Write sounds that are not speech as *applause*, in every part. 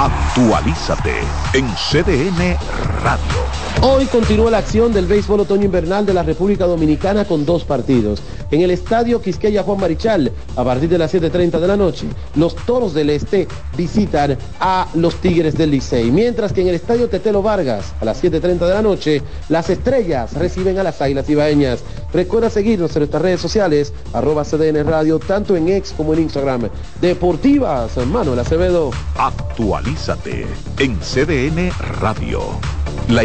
Actualízate en CDN Radio. Hoy continúa la acción del béisbol otoño invernal de la República Dominicana con dos partidos. En el estadio Quisqueya Juan Marichal, a partir de las 7.30 de la noche, los Toros del Este visitan a los Tigres del Licey. Mientras que en el estadio Tetelo Vargas, a las 7.30 de la noche, las Estrellas reciben a las Águilas Ibaeñas. Recuerda seguirnos en nuestras redes sociales, arroba CDN Radio, tanto en X como en Instagram. Deportivas, Manuel Acevedo. Actualízate en CDN Radio. La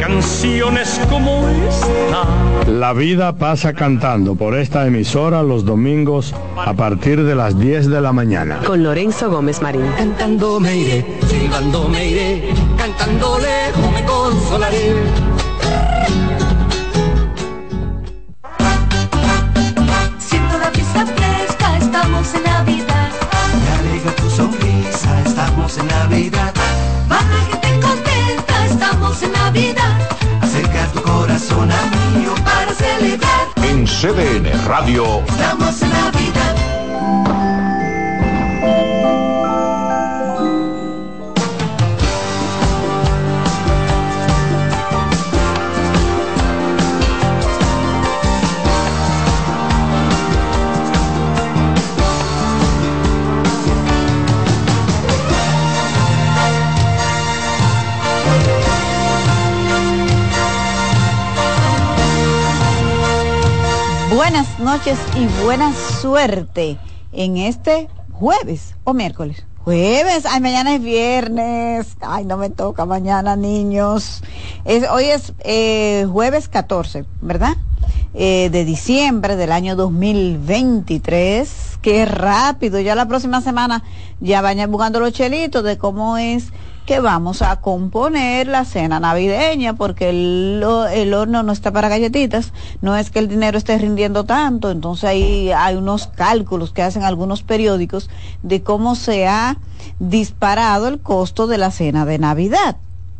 canciones como esta. La vida pasa cantando por esta emisora los domingos a partir de las 10 de la mañana. Con Lorenzo Gómez Marín. Cantando me iré, silbando me iré, cantando lejos me consolaré. Siento la brisa fresca, estamos en Navidad. Me alegra tu sonrisa, estamos en Navidad. Va la gente contenta, estamos en Navidad. Corazón para celebrar. En CDN Radio. Estamos en Navidad. Noches y buena suerte en este jueves o miércoles. Jueves, ay, mañana es viernes. Ay, no me toca mañana, niños. Es, hoy es eh, jueves 14, ¿verdad? Eh, de diciembre del año 2023. Qué rápido, ya la próxima semana ya vayan buscando los chelitos de cómo es que vamos a componer la cena navideña porque el, el, horno no está para galletitas, no es que el dinero esté rindiendo tanto, entonces ahí hay unos cálculos que hacen algunos periódicos de cómo se ha disparado el costo de la cena de Navidad.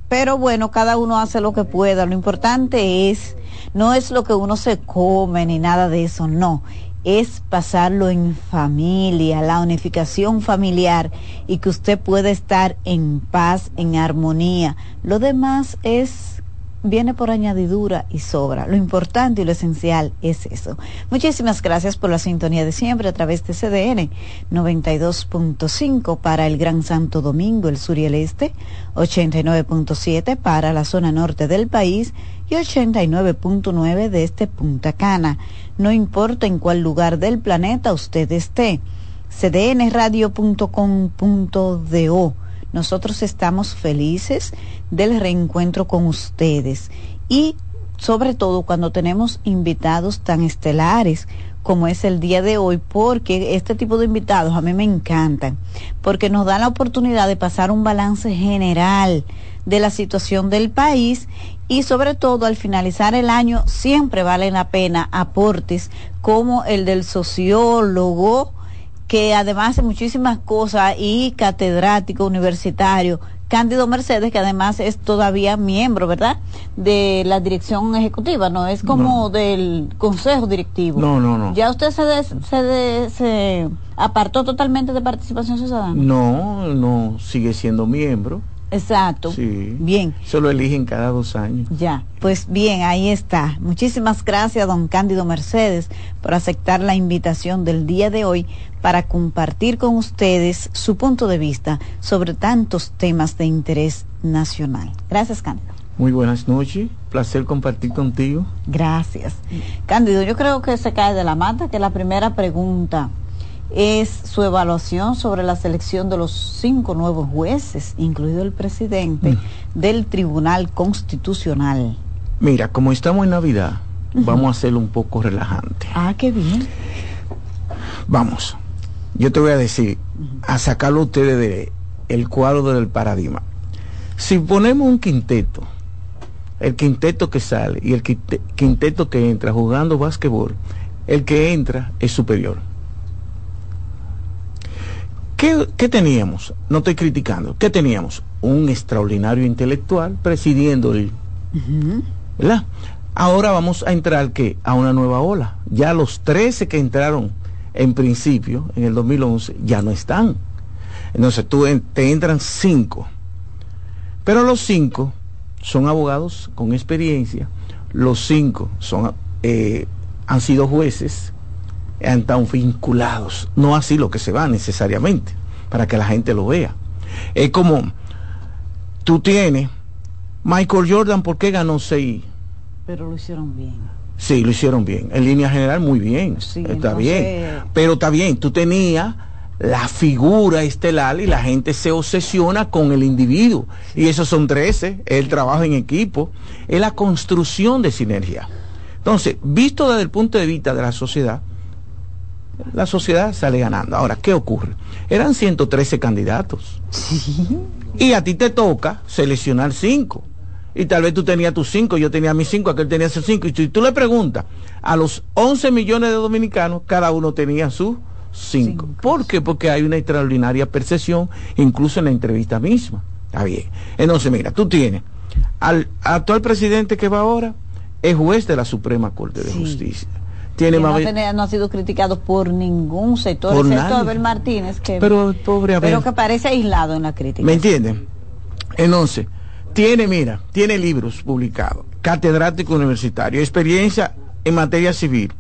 Pero bueno, cada uno hace lo que pueda. Lo importante es, no es lo que uno se come ni nada de eso, no. Es pasarlo en familia, la unificación familiar y que usted pueda estar en paz, en armonía. Lo demás es viene por añadidura y sobra. Lo importante y lo esencial es eso. Muchísimas gracias por la sintonía de siempre a través de CDN 92.5 para el Gran Santo Domingo, el sur y el este, 89.7 para la zona norte del país y 89.9 de este Punta Cana. No importa en cuál lugar del planeta usted esté. cdnradio.com.do nosotros estamos felices del reencuentro con ustedes y sobre todo cuando tenemos invitados tan estelares como es el día de hoy, porque este tipo de invitados a mí me encantan, porque nos dan la oportunidad de pasar un balance general de la situación del país y sobre todo al finalizar el año siempre valen la pena aportes como el del sociólogo, que además hace muchísimas cosas y catedrático universitario, Cándido Mercedes, que además es todavía miembro, ¿verdad? De la dirección ejecutiva, no es como del consejo directivo. No, no, no. ¿Ya usted se, se, se apartó totalmente de participación ciudadana? No, no, sigue siendo miembro. Exacto. Sí. Bien. Se lo eligen cada dos años. Ya, pues bien, ahí está. Muchísimas gracias, don Cándido Mercedes, por aceptar la invitación del día de hoy para compartir con ustedes su punto de vista sobre tantos temas de interés nacional. Gracias, Cándido. Muy buenas noches, placer compartir contigo. Gracias. Cándido, yo creo que se cae de la mata que la primera pregunta es su evaluación sobre la selección de los cinco nuevos jueces, incluido el presidente mm. del Tribunal Constitucional. Mira, como estamos en Navidad, vamos a hacerlo un poco relajante. Ah, qué bien. Vamos, yo te voy a decir, a sacarlo ustedes de el cuadro del paradigma. Si ponemos un quinteto, el quinteto que sale y el quinteto que entra jugando básquetbol, el que entra es superior ¿Qué, teníamos? No estoy criticando. ¿Qué teníamos? Un extraordinario intelectual presidiendo el... ¿Verdad? Ahora vamos a entrar ¿qué? a una nueva ola. Ya los 13 que entraron en principio, en el 2011, ya no están. Entonces tú te entran cinco. Pero los cinco son abogados con experiencia. Los cinco son, eh, han sido jueces han estado vinculados, no así lo que se va necesariamente, para que la gente lo vea. Es como, tú tienes, Michael Jordan, ¿por qué ganó seis? Pero lo hicieron bien. Sí, lo hicieron bien. En línea general, muy bien. está bien. Pero está bien, tú tenías la figura estelar y la gente se obsesiona con el individuo. Y esos son 13, el trabajo en equipo, es la construcción de sinergia. Entonces, visto desde el punto de vista de la sociedad, la sociedad sale ganando. Ahora, ¿qué ocurre? Eran 113 candidatos. Y a ti te toca seleccionar cinco. Y tal vez tú tenías tus cinco, yo tenía mis cinco, aquel tenía sus cinco. Y tú le preguntas a los 11 millones de dominicanos, cada uno tenía sus cinco. ¿Por qué? Porque hay una extraordinaria percepción, incluso en la entrevista misma. Está bien. Entonces, mira, tú tienes al actual presidente que va ahora, es juez de la Suprema Corte de Justicia no, ha sido criticado por ningún sector, excepto Abel Martínez, que, pero, pobre Abel. pero que parece aislado en la crítica. ¿Me entienden? Entonces, tiene, mira, tiene libros publicados, catedrático universitario, experiencia en materia civil,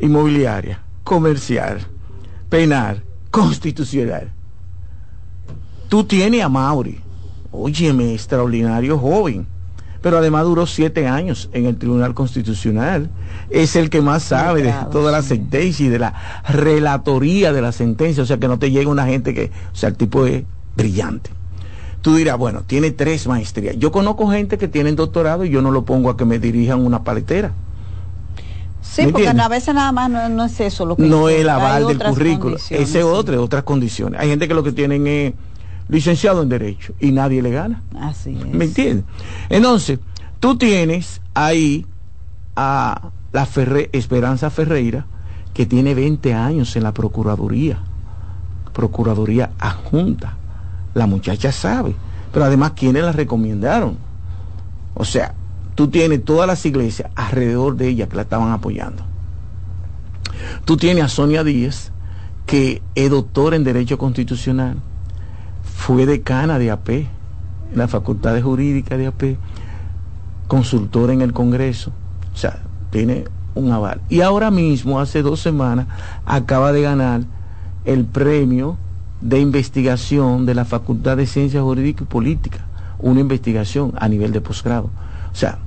inmobiliaria, comercial, penal, constitucional. Tú tienes a Mauri, óyeme, extraordinario joven pero además duró siete años en el Tribunal Constitucional. Es el que más sabe de toda la sentencia y de la relatoría de la sentencia, o sea que no te llega una gente que, o sea, el tipo es brillante. Tú dirás, bueno, tiene tres maestrías. Yo conozco gente que tiene doctorado y yo no lo pongo a que me dirijan una paletera. Sí, porque a veces nada más no, es eso lo que... No es el aval del currículo, ese es otro, otras condiciones. Hay gente que lo que tienen es licenciado en Derecho, y nadie le gana. Así es. ¿Me entiendes? Entonces, tú tienes ahí a la Esperanza Ferreira, que tiene 20 años en la Procuraduría, Procuraduría adjunta. La muchacha sabe. pero además quienes la recomendaron. O sea, tú tienes todas las iglesias alrededor de ella que la estaban apoyando. Tú tienes a Sonia Díaz, que es doctora en Derecho Constitucional, fue decana de AP, en la Facultad de Jurídica de AP, consultora en el Congreso, o sea, tiene un aval. Y ahora mismo, hace dos semanas, acaba de ganar el premio de investigación de la Facultad de Ciencias Jurídicas y Políticas, una investigación a nivel de posgrado. O sea,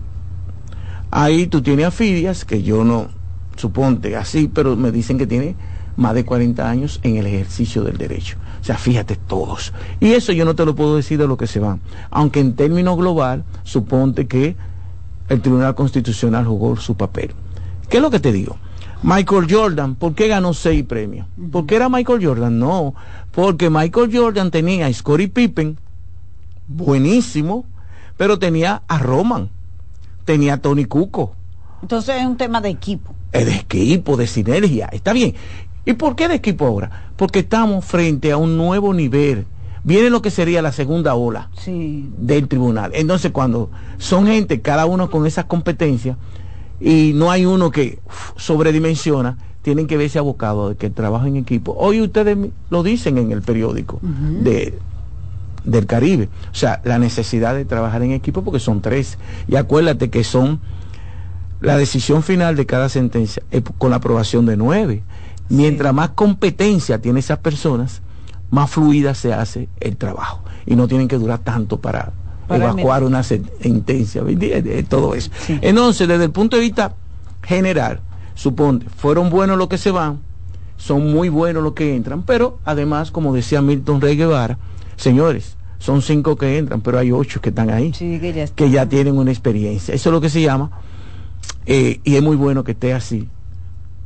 ahí tú tienes a Fidias, que yo no, suponte así, pero me dicen que tiene más de 40 años en el ejercicio del derecho. O sea, fíjate todos. Y eso yo no te lo puedo decir de lo que se van. Aunque en términos global, suponte que el Tribunal Constitucional jugó su papel. ¿Qué es lo que te digo? Michael Jordan, ¿por qué ganó seis premios? ¿Por qué era Michael Jordan? No, porque Michael Jordan tenía a Scottie Pippen, buenísimo, pero tenía a Roman, tenía a Tony Cuco. Entonces es un tema de equipo. Es de equipo, de sinergia, está bien. ¿Y por qué de equipo ahora? Porque estamos frente a un nuevo nivel. Viene lo que sería la segunda ola del tribunal. Entonces, cuando son gente, cada uno con esas competencias, y no hay uno que sobredimensiona, tienen que verse abocados de que el trabajo en equipo. Hoy ustedes lo dicen en el periódico de, del Caribe. O sea, la necesidad de trabajar en equipo porque son tres. Y acuérdate que son la decisión final de cada sentencia con la aprobación de nueve. Mientras más competencia tiene esas personas, más fluida se hace el trabajo. Y no tienen que durar tanto para, evacuar una sentencia, todo eso. Entonces, desde el punto de vista general, suponte, fueron buenos los que se van, son muy buenos los que entran, pero además, como decía Milton Rey Guevara, señores, son cinco que entran, pero hay ocho que están ahí, que, ya tienen una experiencia. Eso es lo que se llama, eh, y es muy bueno que esté así,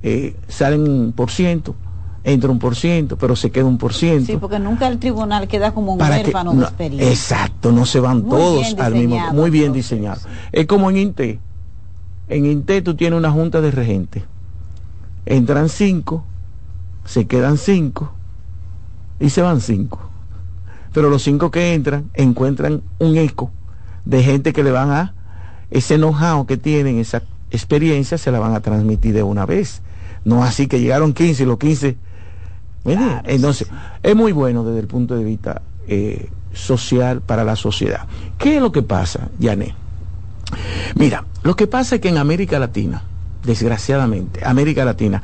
eh, salen un por ciento, entra un por ciento, pero se queda un por ciento. Sí, porque nunca el tribunal queda como un huérfano de experiencia. Exacto, no se van todos al mismo Muy bien diseñado. Es como en INTE. En INTE tú tienes una junta de regentes. Entran cinco, se quedan cinco y se van cinco. Pero los cinco que entran encuentran un eco de gente que le van a ese know que tienen, esa experiencia, se la van a transmitir de una vez no así que llegaron 15 y los 15. Entonces, es muy bueno desde el punto de vista eh, social para la sociedad. ¿Qué es lo que pasa, Yané? Mira, lo que pasa es que en América Latina, desgraciadamente, América Latina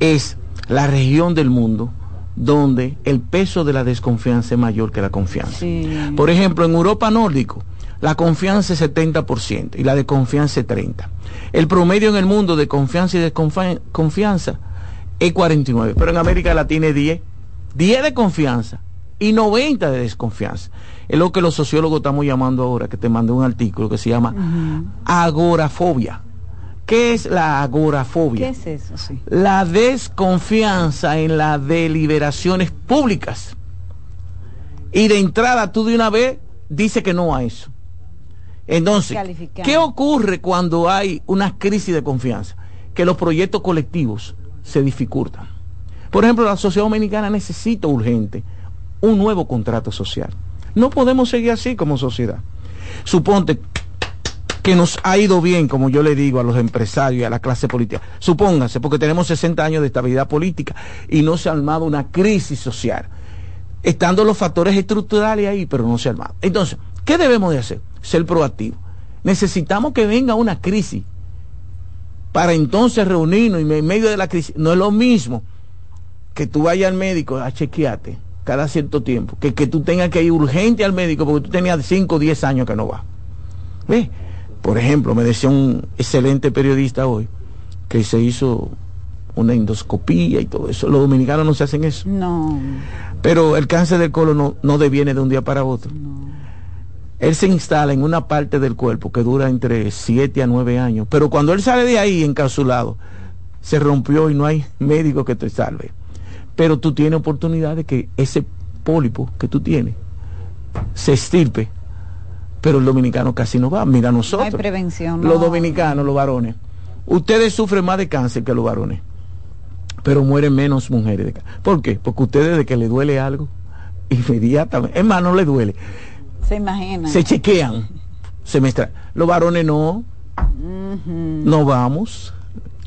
es la región del mundo donde el peso de la desconfianza es mayor que la confianza. Por ejemplo, en Europa nórdico, la confianza es 70% y la desconfianza es 30%. El promedio en el mundo de confianza y desconfianza es 49, pero en América Latina es 10. 10 de confianza y 90 de desconfianza. Es lo que los sociólogos estamos llamando ahora, que te mandé un artículo que se llama agorafobia. ¿Qué es la agorafobia? ¿Qué es eso? La desconfianza en las deliberaciones públicas. Y de entrada tú de una vez dices que no a eso. Entonces, ¿qué ocurre cuando hay una crisis de confianza? Que los proyectos colectivos se dificultan. Por ejemplo, la sociedad dominicana necesita urgente un nuevo contrato social. No podemos seguir así como sociedad. Suponte que nos ha ido bien, como yo le digo a los empresarios y a la clase política. Supóngase, porque tenemos 60 años de estabilidad política y no se ha armado una crisis social. Estando los factores estructurales ahí, pero no se ha armado. Entonces, ¿qué debemos de hacer? Ser proactivo. Necesitamos que venga una crisis para entonces reunirnos y en medio de la crisis. No es lo mismo que tú vayas al médico a chequearte cada cierto tiempo, que que tú tengas que ir urgente al médico porque tú tenías 5 o 10 años que no vas. ¿Ves? Por ejemplo, me decía un excelente periodista hoy que se hizo una endoscopía y todo eso. Los dominicanos no se hacen eso. No. Pero el cáncer del colon no, no deviene de un día para otro. Él se instala en una parte del cuerpo que dura entre 7 a 9 años. Pero cuando él sale de ahí encapsulado, se rompió y no hay médico que te salve. Pero tú tienes oportunidad de que ese pólipo que tú tienes se estirpe. Pero el dominicano casi no va. Mira nosotros. hay prevención. Los dominicanos, los varones. Ustedes sufren más de cáncer que los varones. Pero mueren menos mujeres de cáncer. ¿Por qué? Porque ustedes de que le duele algo, inmediatamente. Es más, no le duele Se imaginan. Se chequean semestral. Los varones no. No vamos.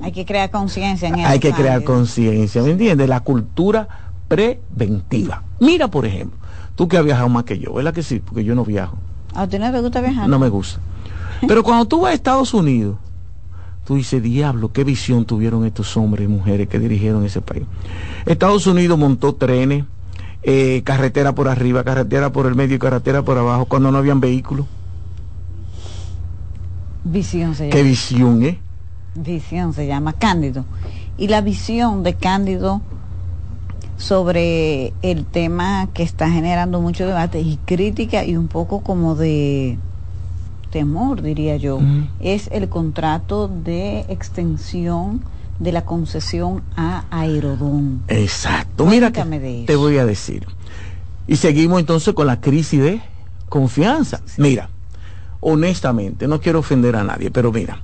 Hay que crear conciencia en eso. Hay que crear conciencia, ¿me entiendes? La cultura preventiva. Mira, por ejemplo, tú que has viajado más que yo, ¿verdad que sí? Porque yo no viajo. ¿A ti no te gusta viajar? No me gusta. Pero cuando tú vas a Estados Unidos, tú dices, diablo, qué visión tuvieron estos hombres y mujeres que dirigieron ese país. Estados Unidos montó trenes, eh, carretera por arriba, carretera por el medio y carretera por abajo, cuando no habían vehículos. Visión se llama. Qué visión, ¿eh? Visión se llama Cándido. Y la visión de Cándido sobre el tema que está generando mucho debate y crítica y un poco como de temor, diría yo, es el contrato de extensión de la concesión a Aerodón. Exacto. Mira que te voy a decir. Y seguimos entonces con la crisis de confianza. Mira, honestamente, no quiero ofender a nadie, pero mira,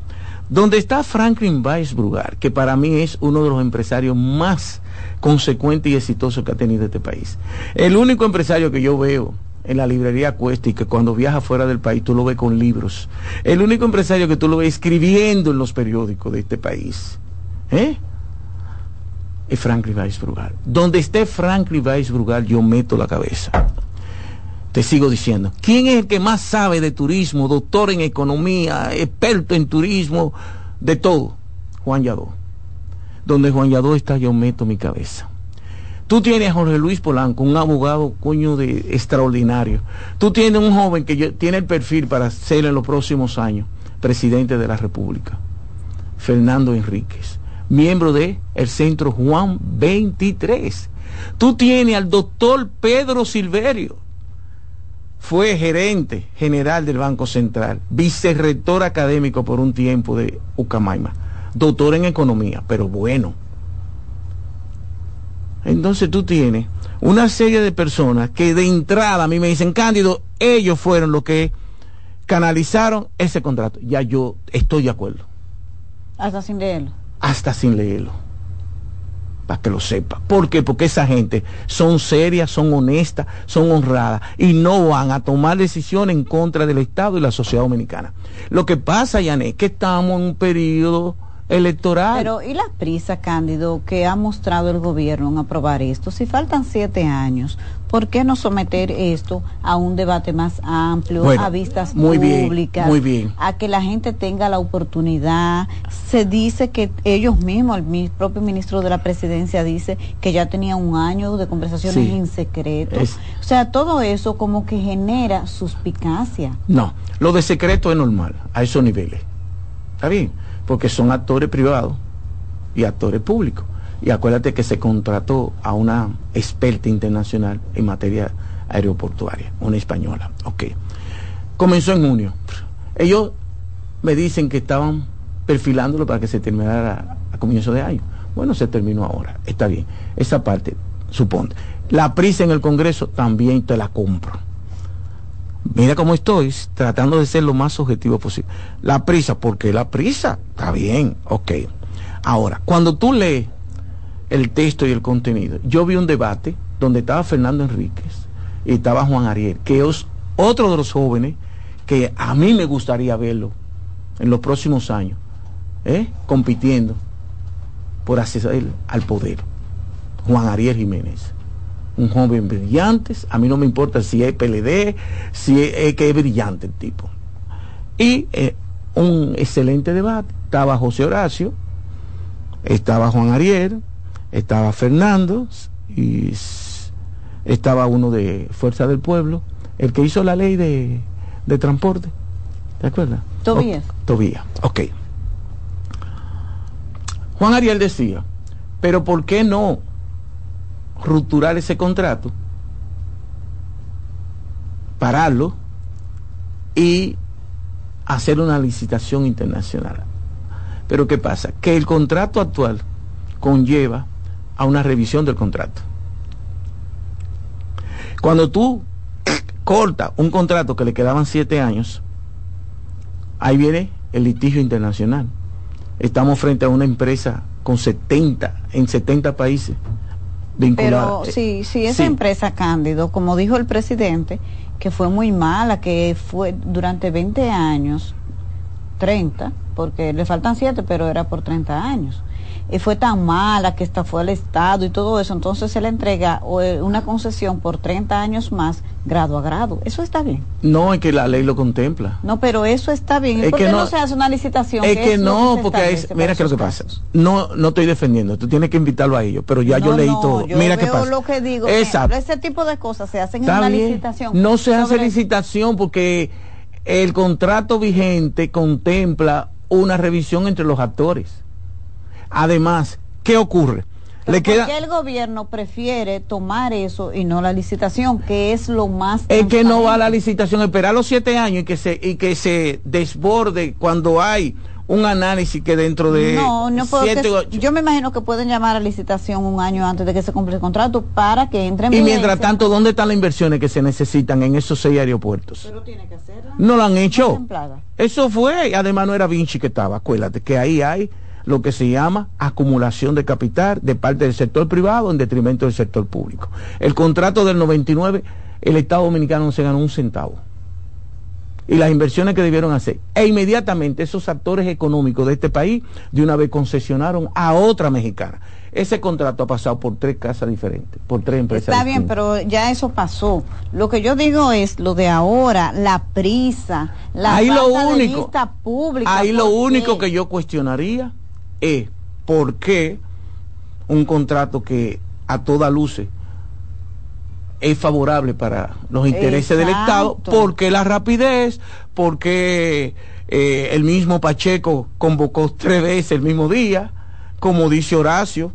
donde está Franklin Weisbrugar, que para mí es uno de los empresarios más consecuentes y exitosos que ha tenido este país. El único empresario que yo veo en la librería Cuesta y que cuando viaja fuera del país tú lo ves con libros. El único empresario que tú lo ves escribiendo en los periódicos de este país. ¿Eh? Es Franklin Weisbrugar. Donde esté Franklin Weisbrugar yo meto la cabeza. Te sigo diciendo. ¿Quién es el que más sabe de turismo? Doctor en economía, experto en turismo, de todo. Juan Yadó. Donde Juan Yadó está, yo meto mi cabeza. Tú tienes a Jorge Luis Polanco, un abogado coño de extraordinario. Tú tienes un joven que tiene el perfil para ser en los próximos años presidente de la República. Fernando Enríquez, miembro de el Centro Juan 23. Tú tienes al doctor Pedro Silverio, fue gerente general del Banco Central, vicerrector académico por un tiempo de Ucamaima, doctor en economía, pero bueno. Entonces tú tienes una serie de personas que de entrada a mí me dicen, Cándido, ellos fueron los que canalizaron ese contrato. Ya yo estoy de acuerdo. Hasta sin leerlo. Hasta sin leerlo para que lo sepa. ¿Por qué? Porque esa gente son serias, son honestas, son honradas y no van a tomar decisiones en contra del Estado y la sociedad dominicana. Lo que pasa, Yané, es que estamos en un periodo electoral. Pero ¿y la prisa, Cándido, que ha mostrado el gobierno en aprobar esto? Si faltan siete años, ¿por qué no someter esto a un debate más amplio, a vistas muy públicas, muy bien. a que la gente tenga la oportunidad? Se dice que ellos mismos, el propio ministro de la presidencia dice que ya tenía un año de conversaciones en secreto. o sea, todo eso como que genera suspicacia. No, lo de secreto es normal, a esos niveles. ¿Está bien? Porque son actores privados y actores públicos. Y acuérdate que se contrató a una experta internacional en materia aeroportuaria, una española. Ok. Comenzó en junio. Ellos me dicen que estaban perfilándolo para que se terminara a comienzo de año. Bueno, se terminó ahora. Está bien. Esa parte, suponte. La prisa en el Congreso también te la compro. Mira cómo estoy, tratando de ser lo más objetivo posible. La prisa, porque la prisa? Está bien, ok. Ahora, cuando tú lees el texto y el contenido, yo vi un debate donde estaba Fernando Enríquez y estaba Juan Ariel, que es otro de los jóvenes que a mí me gustaría verlo en los próximos años, ¿eh? compitiendo por acceder al poder. Juan Ariel Jiménez un joven brillante, a mí no me importa si es PLD, si es, que es brillante el tipo. Y eh, un excelente debate, estaba José Horacio, estaba Juan Ariel, estaba Fernando y estaba uno de Fuerza del Pueblo, el que hizo la ley de, de transporte. ¿Te acuerdas? Tobías. Tobías, ok. Juan Ariel decía, pero ¿por qué no rupturar ese contrato, pararlo y hacer una licitación internacional. Pero ¿qué pasa? Que el contrato actual conlleva a una revisión del contrato. Cuando tú *coughs* cortas un contrato que le quedaban siete años, ahí viene el litigio internacional. Estamos frente a una empresa con 70, en 70 países pero si, si esa empresa Cándido, como dijo el presidente, que fue muy mala, que fue durante 20 años, 30, porque le faltan 7, pero era por 30 años y fue tan mala que esta fue al Estado y todo eso, entonces se le entrega eh, una concesión por 30 años más, grado a grado. Eso está bien. No, es que la ley lo contempla. No, pero eso está bien. ¿Y por qué no, se hace una licitación? Es que, no, porque es, mira qué es lo que pasa. No, no estoy defendiendo, tú tienes que invitarlo a ellos, pero ya yo leí todo. mira qué pasa. lo que digo. Exacto. ese tipo de cosas se hacen en una licitación. No se hace licitación porque el contrato vigente contempla una revisión entre los actores. Además, ¿qué ocurre? Le queda... el gobierno prefiere tomar eso y no la licitación, que es lo más... Es que no va a la licitación, esperar los siete años y que se, y que se desborde cuando hay un análisis que dentro de no no puedo yo me imagino que pueden llamar a licitación un año antes de que se cumpla el contrato para que entre y mientras tanto dónde están las inversiones que se necesitan en esos seis aeropuertos pero tiene que hacerla. No lo han hecho. eso fue además no era Vinci que estaba acuérdate que ahí hay lo que se llama acumulación de capital de parte del sector privado en detrimento del sector público. El contrato del 99, el Estado Dominicano no se ganó un centavo. Y las inversiones que debieron hacer. E inmediatamente esos actores económicos de este país de una vez concesionaron a otra mexicana. Ese contrato ha pasado por tres casas diferentes, por tres empresas. Está bien, pero ya eso pasó. Lo que yo digo es lo de ahora, la prisa, la ahí lo único, pública. Ahí lo único que yo cuestionaría es por qué un contrato que a toda luce es favorable para los intereses del Estado, porque la rapidez, porque eh, el mismo Pacheco convocó tres veces el mismo día, como dice Horacio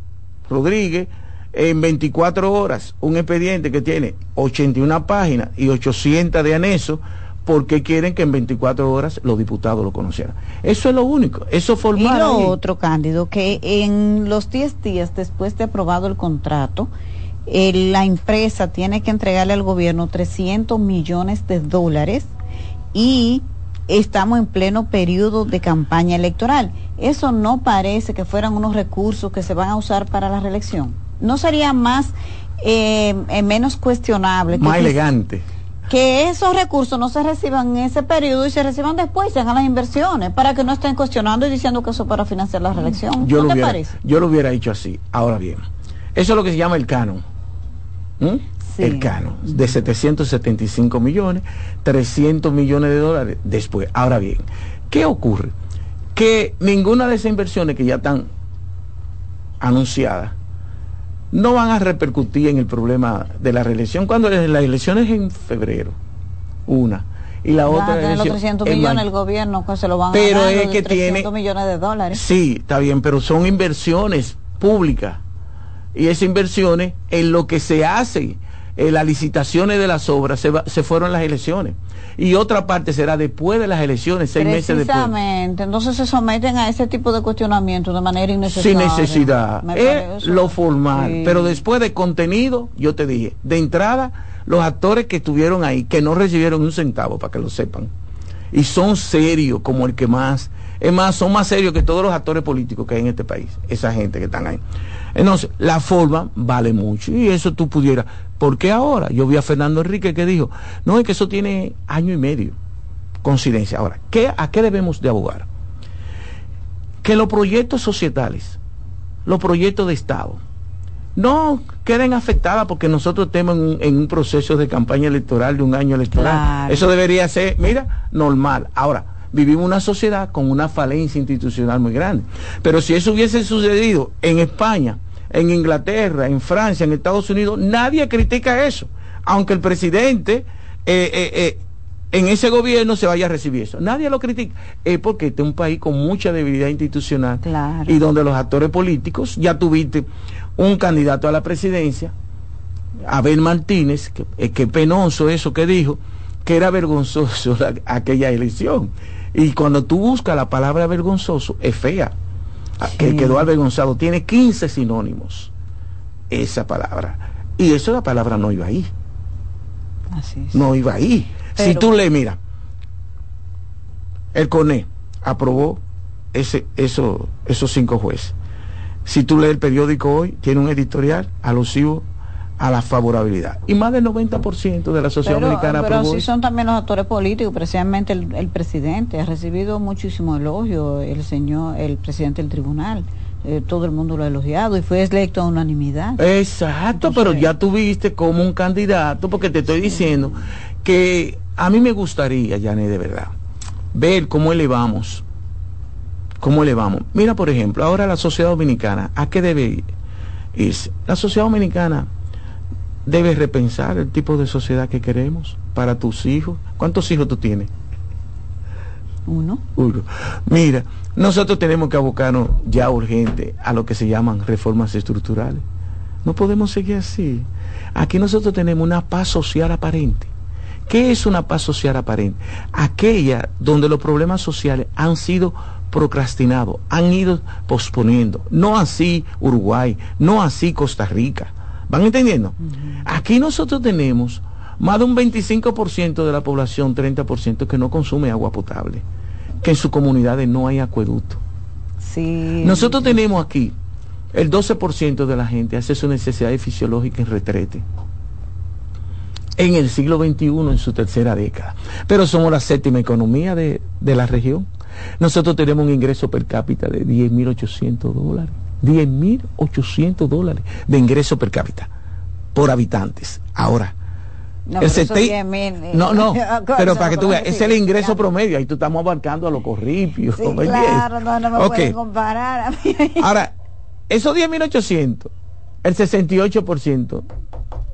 Rodríguez, en 24 horas, un expediente que tiene 81 páginas y 800 de anexo, porque quieren que en 24 horas los diputados lo conocieran. Eso es lo único, eso formal. Y lo otro, Cándido, que en los 10 días después de aprobado el contrato, la empresa tiene que entregarle al gobierno 300 millones de dólares y estamos en pleno periodo de campaña electoral. Eso no parece que fueran unos recursos que se van a usar para la reelección. ¿No sería más, eh, eh, menos cuestionable? Más elegante que esos recursos no se reciban en ese periodo y se reciban después, se hagan las inversiones, para que no estén cuestionando y diciendo que eso para financiar la reelección. Yo, lo, hubiera, yo lo hubiera dicho así. Ahora bien, eso es lo que se llama el canon. ¿Mm? El canon, de 775 millones, 300 millones de dólares después. Ahora bien, ¿qué ocurre? Que ninguna de esas inversiones que ya están anunciadas no van a repercutir en el problema de la reelección cuando la elección es en febrero, una. Y la otra los 300 millones el gobierno pues se lo van pero a ganar, es que 300 tiene millones de dólares. Sí, está bien, pero son inversiones públicas. Y esas inversiones en lo que se hace, en las licitaciones de las obras, se, se fueron las elecciones y otra parte será después de las elecciones, seis meses después. Precisamente, entonces se someten a ese tipo de cuestionamiento de manera innecesaria. Sin necesidad, es lo formal, pero después de contenido, yo te dije, de entrada, los actores que estuvieron ahí, que no recibieron un centavo, para que lo sepan, y son serios como el que más, es más, son más serios que todos los actores políticos que hay en este país, esa gente que están ahí. Entonces, la forma vale mucho y eso tú pudieras. ¿Por qué ahora? Yo vi a Fernando Enrique que dijo, no, es que eso tiene año y medio, coincidencia. Ahora, ¿qué, ¿a qué debemos de abogar? Que los proyectos societales, los proyectos de Estado, no queden afectados porque nosotros estemos en un, proceso de campaña electoral, de un año electoral. Eso debería ser, mira, normal. Ahora, vivimos una sociedad con una falencia institucional muy grande. Pero si eso hubiese sucedido en España, en Inglaterra, en Francia, en Estados Unidos, nadie critica eso. Aunque el presidente eh, eh, eh, en ese gobierno se vaya a recibir eso. Nadie lo critica. Es porque este es un país con mucha debilidad institucional y donde los actores políticos, ya tuviste un candidato a la presidencia, Abel Martínez, que, que penoso eso que dijo, que era vergonzoso aquella elección. Y cuando tú buscas la palabra vergonzoso, es fea. Ah, que quedó avergonzado. Tiene 15 sinónimos esa palabra. Y eso la palabra no iba ahí. No iba ahí. Si tú le mira, el CONE aprobó ese, eso, esos cinco jueces. Si tú lees el periódico hoy, tiene un editorial alusivo a la favorabilidad. Y más del 90% de la sociedad pero, dominicana Pero sí son también los actores políticos, precisamente el, el, presidente ha recibido muchísimo elogio, el señor, el presidente del tribunal. Eh, todo el mundo lo ha elogiado y fue electo a unanimidad. Exacto, Entonces, pero ya tuviste como un candidato, porque te estoy sí. diciendo que a mí me gustaría, Yané, de verdad, ver cómo elevamos, cómo elevamos. Mira, por ejemplo, ahora la sociedad dominicana, ¿a qué debe irse? La sociedad dominicana debe repensar el tipo de sociedad que queremos para tus hijos. ¿Cuántos hijos tú tienes? Uno. Uno. Mira, nosotros tenemos que abocarnos ya urgente a lo que se llaman reformas estructurales. No podemos seguir así. Aquí nosotros tenemos una paz social aparente. ¿Qué es una paz social aparente? Aquella donde los problemas sociales han sido procrastinados, han ido posponiendo. No así Uruguay, no así Costa Rica. ¿Van entendiendo? Uh -huh. Aquí nosotros tenemos más de un 25% de la población, 30% que no consume agua potable, que en sus comunidades no hay acueducto. Sí. Nosotros tenemos aquí el 12% de la gente hace su necesidad fisiológica en retrete. En el siglo XXI, en su tercera década. Pero somos la séptima economía de, de la región. Nosotros tenemos un ingreso per cápita de 10.800 dólares. 10.800 dólares de ingreso per cápita por habitantes. Ahora, no, el sete... mil, no, no, *laughs* pero para que tú veas, es el ingreso promedio, ahí tú estamos abarcando a los corripios. Sí, claro, no, no me okay. comparar. Ahora, *laughs* esos 10.800, el 68%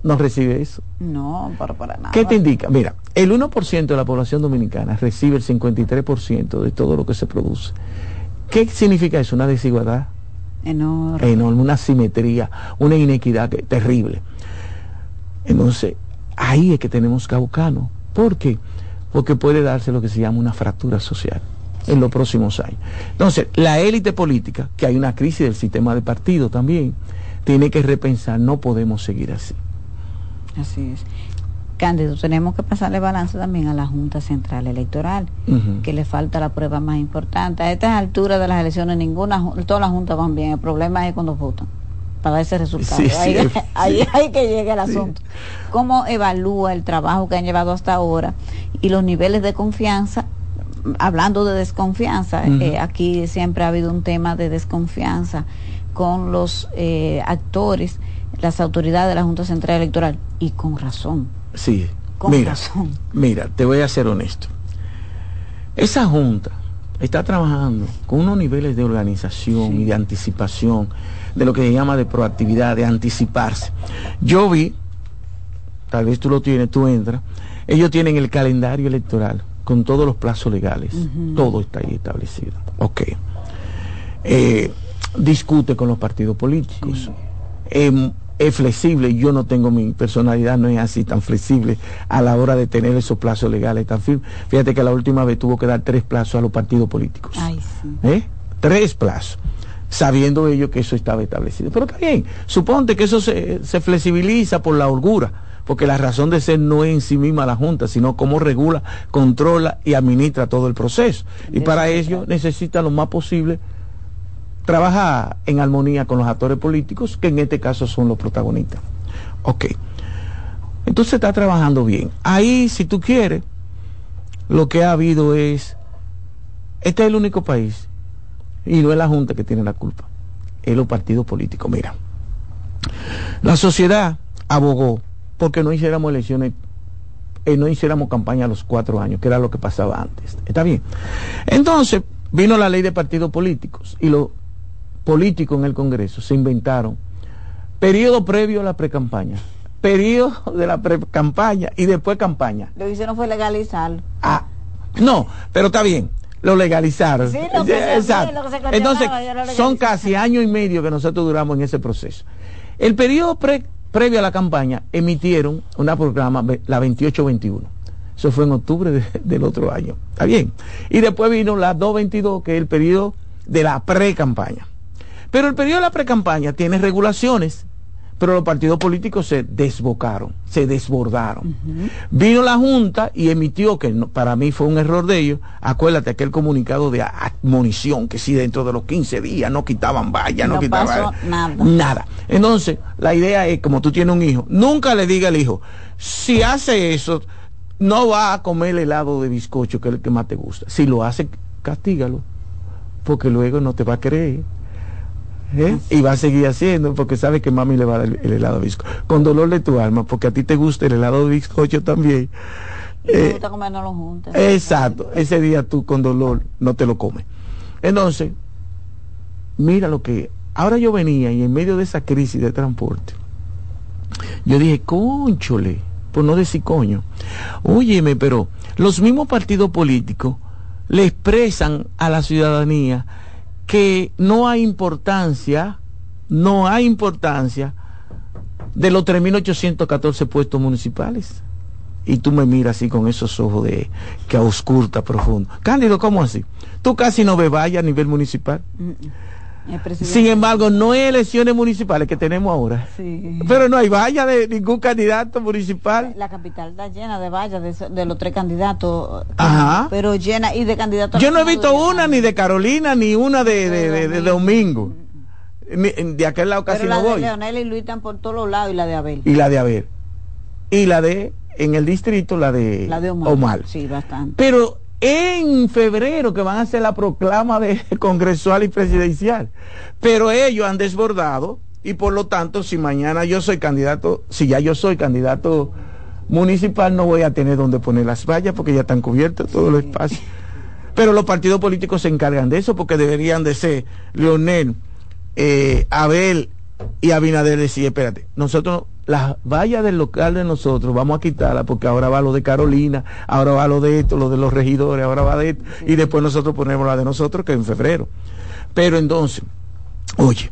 no recibe eso. No, pero para nada. ¿Qué te indica? Mira, el 1% de la población dominicana recibe el 53% de todo lo que se produce. ¿Qué significa eso? Una desigualdad enorme, enorme una simetría, una inequidad que, terrible. Entonces, ahí es que tenemos abocarnos. ¿Por qué? Porque puede darse lo que se llama una fractura social en los próximos años. Entonces, la élite política, que hay una crisis del sistema de partido también, tiene que repensar, no podemos seguir así. Así es. Cándido, tenemos que pasarle balance también a la Junta Central Electoral, uh -huh. que le falta la prueba más importante. A estas alturas de las elecciones, ninguna, todas las juntas van bien. El problema es cuando votan para ese resultado. Sí, ahí, sí, ahí sí. hay que llegue el asunto. ¿Cómo evalúa el trabajo que han llevado hasta ahora y los niveles de confianza? Hablando de desconfianza, uh -huh. eh, aquí siempre ha habido un tema de desconfianza con los eh, actores, las autoridades de la Junta Central Electoral, y con razón. Sí, con mira, razón. mira, te voy a ser honesto. Esa Junta está trabajando con unos niveles de organización sí. y de anticipación, de lo que se llama de proactividad, de anticiparse. Yo vi, tal vez tú lo tienes, tú entras, ellos tienen el calendario electoral con todos los plazos legales, uh -huh. todo está ahí establecido. Ok. Eh, discute con los partidos políticos. Eh, es flexible, yo no tengo mi personalidad, no es así tan flexible a la hora de tener esos plazos legales tan firmes. Fíjate que la última vez tuvo que dar tres plazos a los partidos políticos. Ay, sí. ¿Eh? Tres plazos, sabiendo ellos que eso estaba establecido. Pero está bien, suponte que eso se, se flexibiliza por la holgura, porque la razón de ser no es en sí misma la Junta, sino cómo regula, controla y administra todo el proceso. Y para ello necesita lo más posible trabaja en armonía con los actores políticos, que en este caso son los protagonistas. Ok. Entonces está trabajando bien. Ahí, si tú quieres, lo que ha habido es, este es el único país, y no es la Junta que tiene la culpa, es los partidos políticos. Mira, la sociedad abogó porque no hiciéramos elecciones, eh, no hiciéramos campaña a los cuatro años, que era lo que pasaba antes. ¿Está bien? Entonces, vino la ley de partidos políticos y lo políticos en el Congreso se inventaron periodo previo a la precampaña, periodo de la pre-campaña y después campaña. Lo que hicieron fue legalizarlo. Ah, no, pero está bien, lo legalizaron. Sí, lo que Exacto. Lo que se Entonces, son casi año y medio que nosotros duramos en ese proceso. El periodo pre previo a la campaña emitieron una programa, la 2821. Eso fue en octubre de, del otro año. Está bien. Y después vino la 222, que es el periodo de la pre-campaña. Pero el periodo de la pre-campaña tiene regulaciones pero los partidos políticos se desbocaron, se desbordaron. Vino la Junta y emitió, que para mí fue un error de ellos, acuérdate aquel comunicado de admonición, que si dentro de los 15 días no quitaban vallas, no, quitaban nada. nada. Entonces, la idea es, como tú tienes un hijo, nunca le diga al hijo, si hace eso, no va a comer el helado de bizcocho, que es el que más te gusta. Si lo hace, castígalo, porque luego no te va a creer. ¿Eh? y va a seguir haciendo porque sabe que mami le va a dar el, helado de bizcocho con dolor de tu alma porque a ti te gusta el helado de bizcocho también. Eh, lo exacto ese día tú con dolor no te lo comes entonces mira lo que ahora yo venía y en medio de esa crisis de transporte yo dije conchole por no decir coño óyeme pero los mismos partidos políticos le expresan a la ciudadanía que no hay importancia, no hay importancia de los 3.814 puestos municipales. Y tú me miras así con esos ojos de que ausculta profundo. Cándido, ¿cómo así? Tú casi no ves a nivel municipal. Sin embargo, no hay elecciones municipales que tenemos ahora. Pero no hay valla de ningún candidato municipal. La capital está llena de vallas de, los tres candidatos. Ajá. Pero llena y de candidatos. Yo no he visto una ni de Carolina ni una de, de, Domingo. De aquel lado casi no voy. Leonel y Luis están por todos los lados y la de Abel. Y la de Abel. Y la de, en el distrito, la de, la de Omar. Omar. Sí, bastante. Pero en febrero que van a hacer la proclama de *laughs* congresual y presidencial. Pero ellos han desbordado y por lo tanto si mañana yo soy candidato, si ya yo soy candidato municipal no voy a tener donde poner las vallas porque ya están cubiertos todos los espacios. Pero los partidos políticos se encargan de eso porque deberían de ser Leonel, eh, Abel y Abinader decir, espérate, nosotros las vallas del local de nosotros vamos a quitarla porque ahora va lo de Carolina, ahora va lo de esto, lo de los regidores, ahora va de esto, y después nosotros ponemos la de nosotros que en febrero. Pero entonces, oye,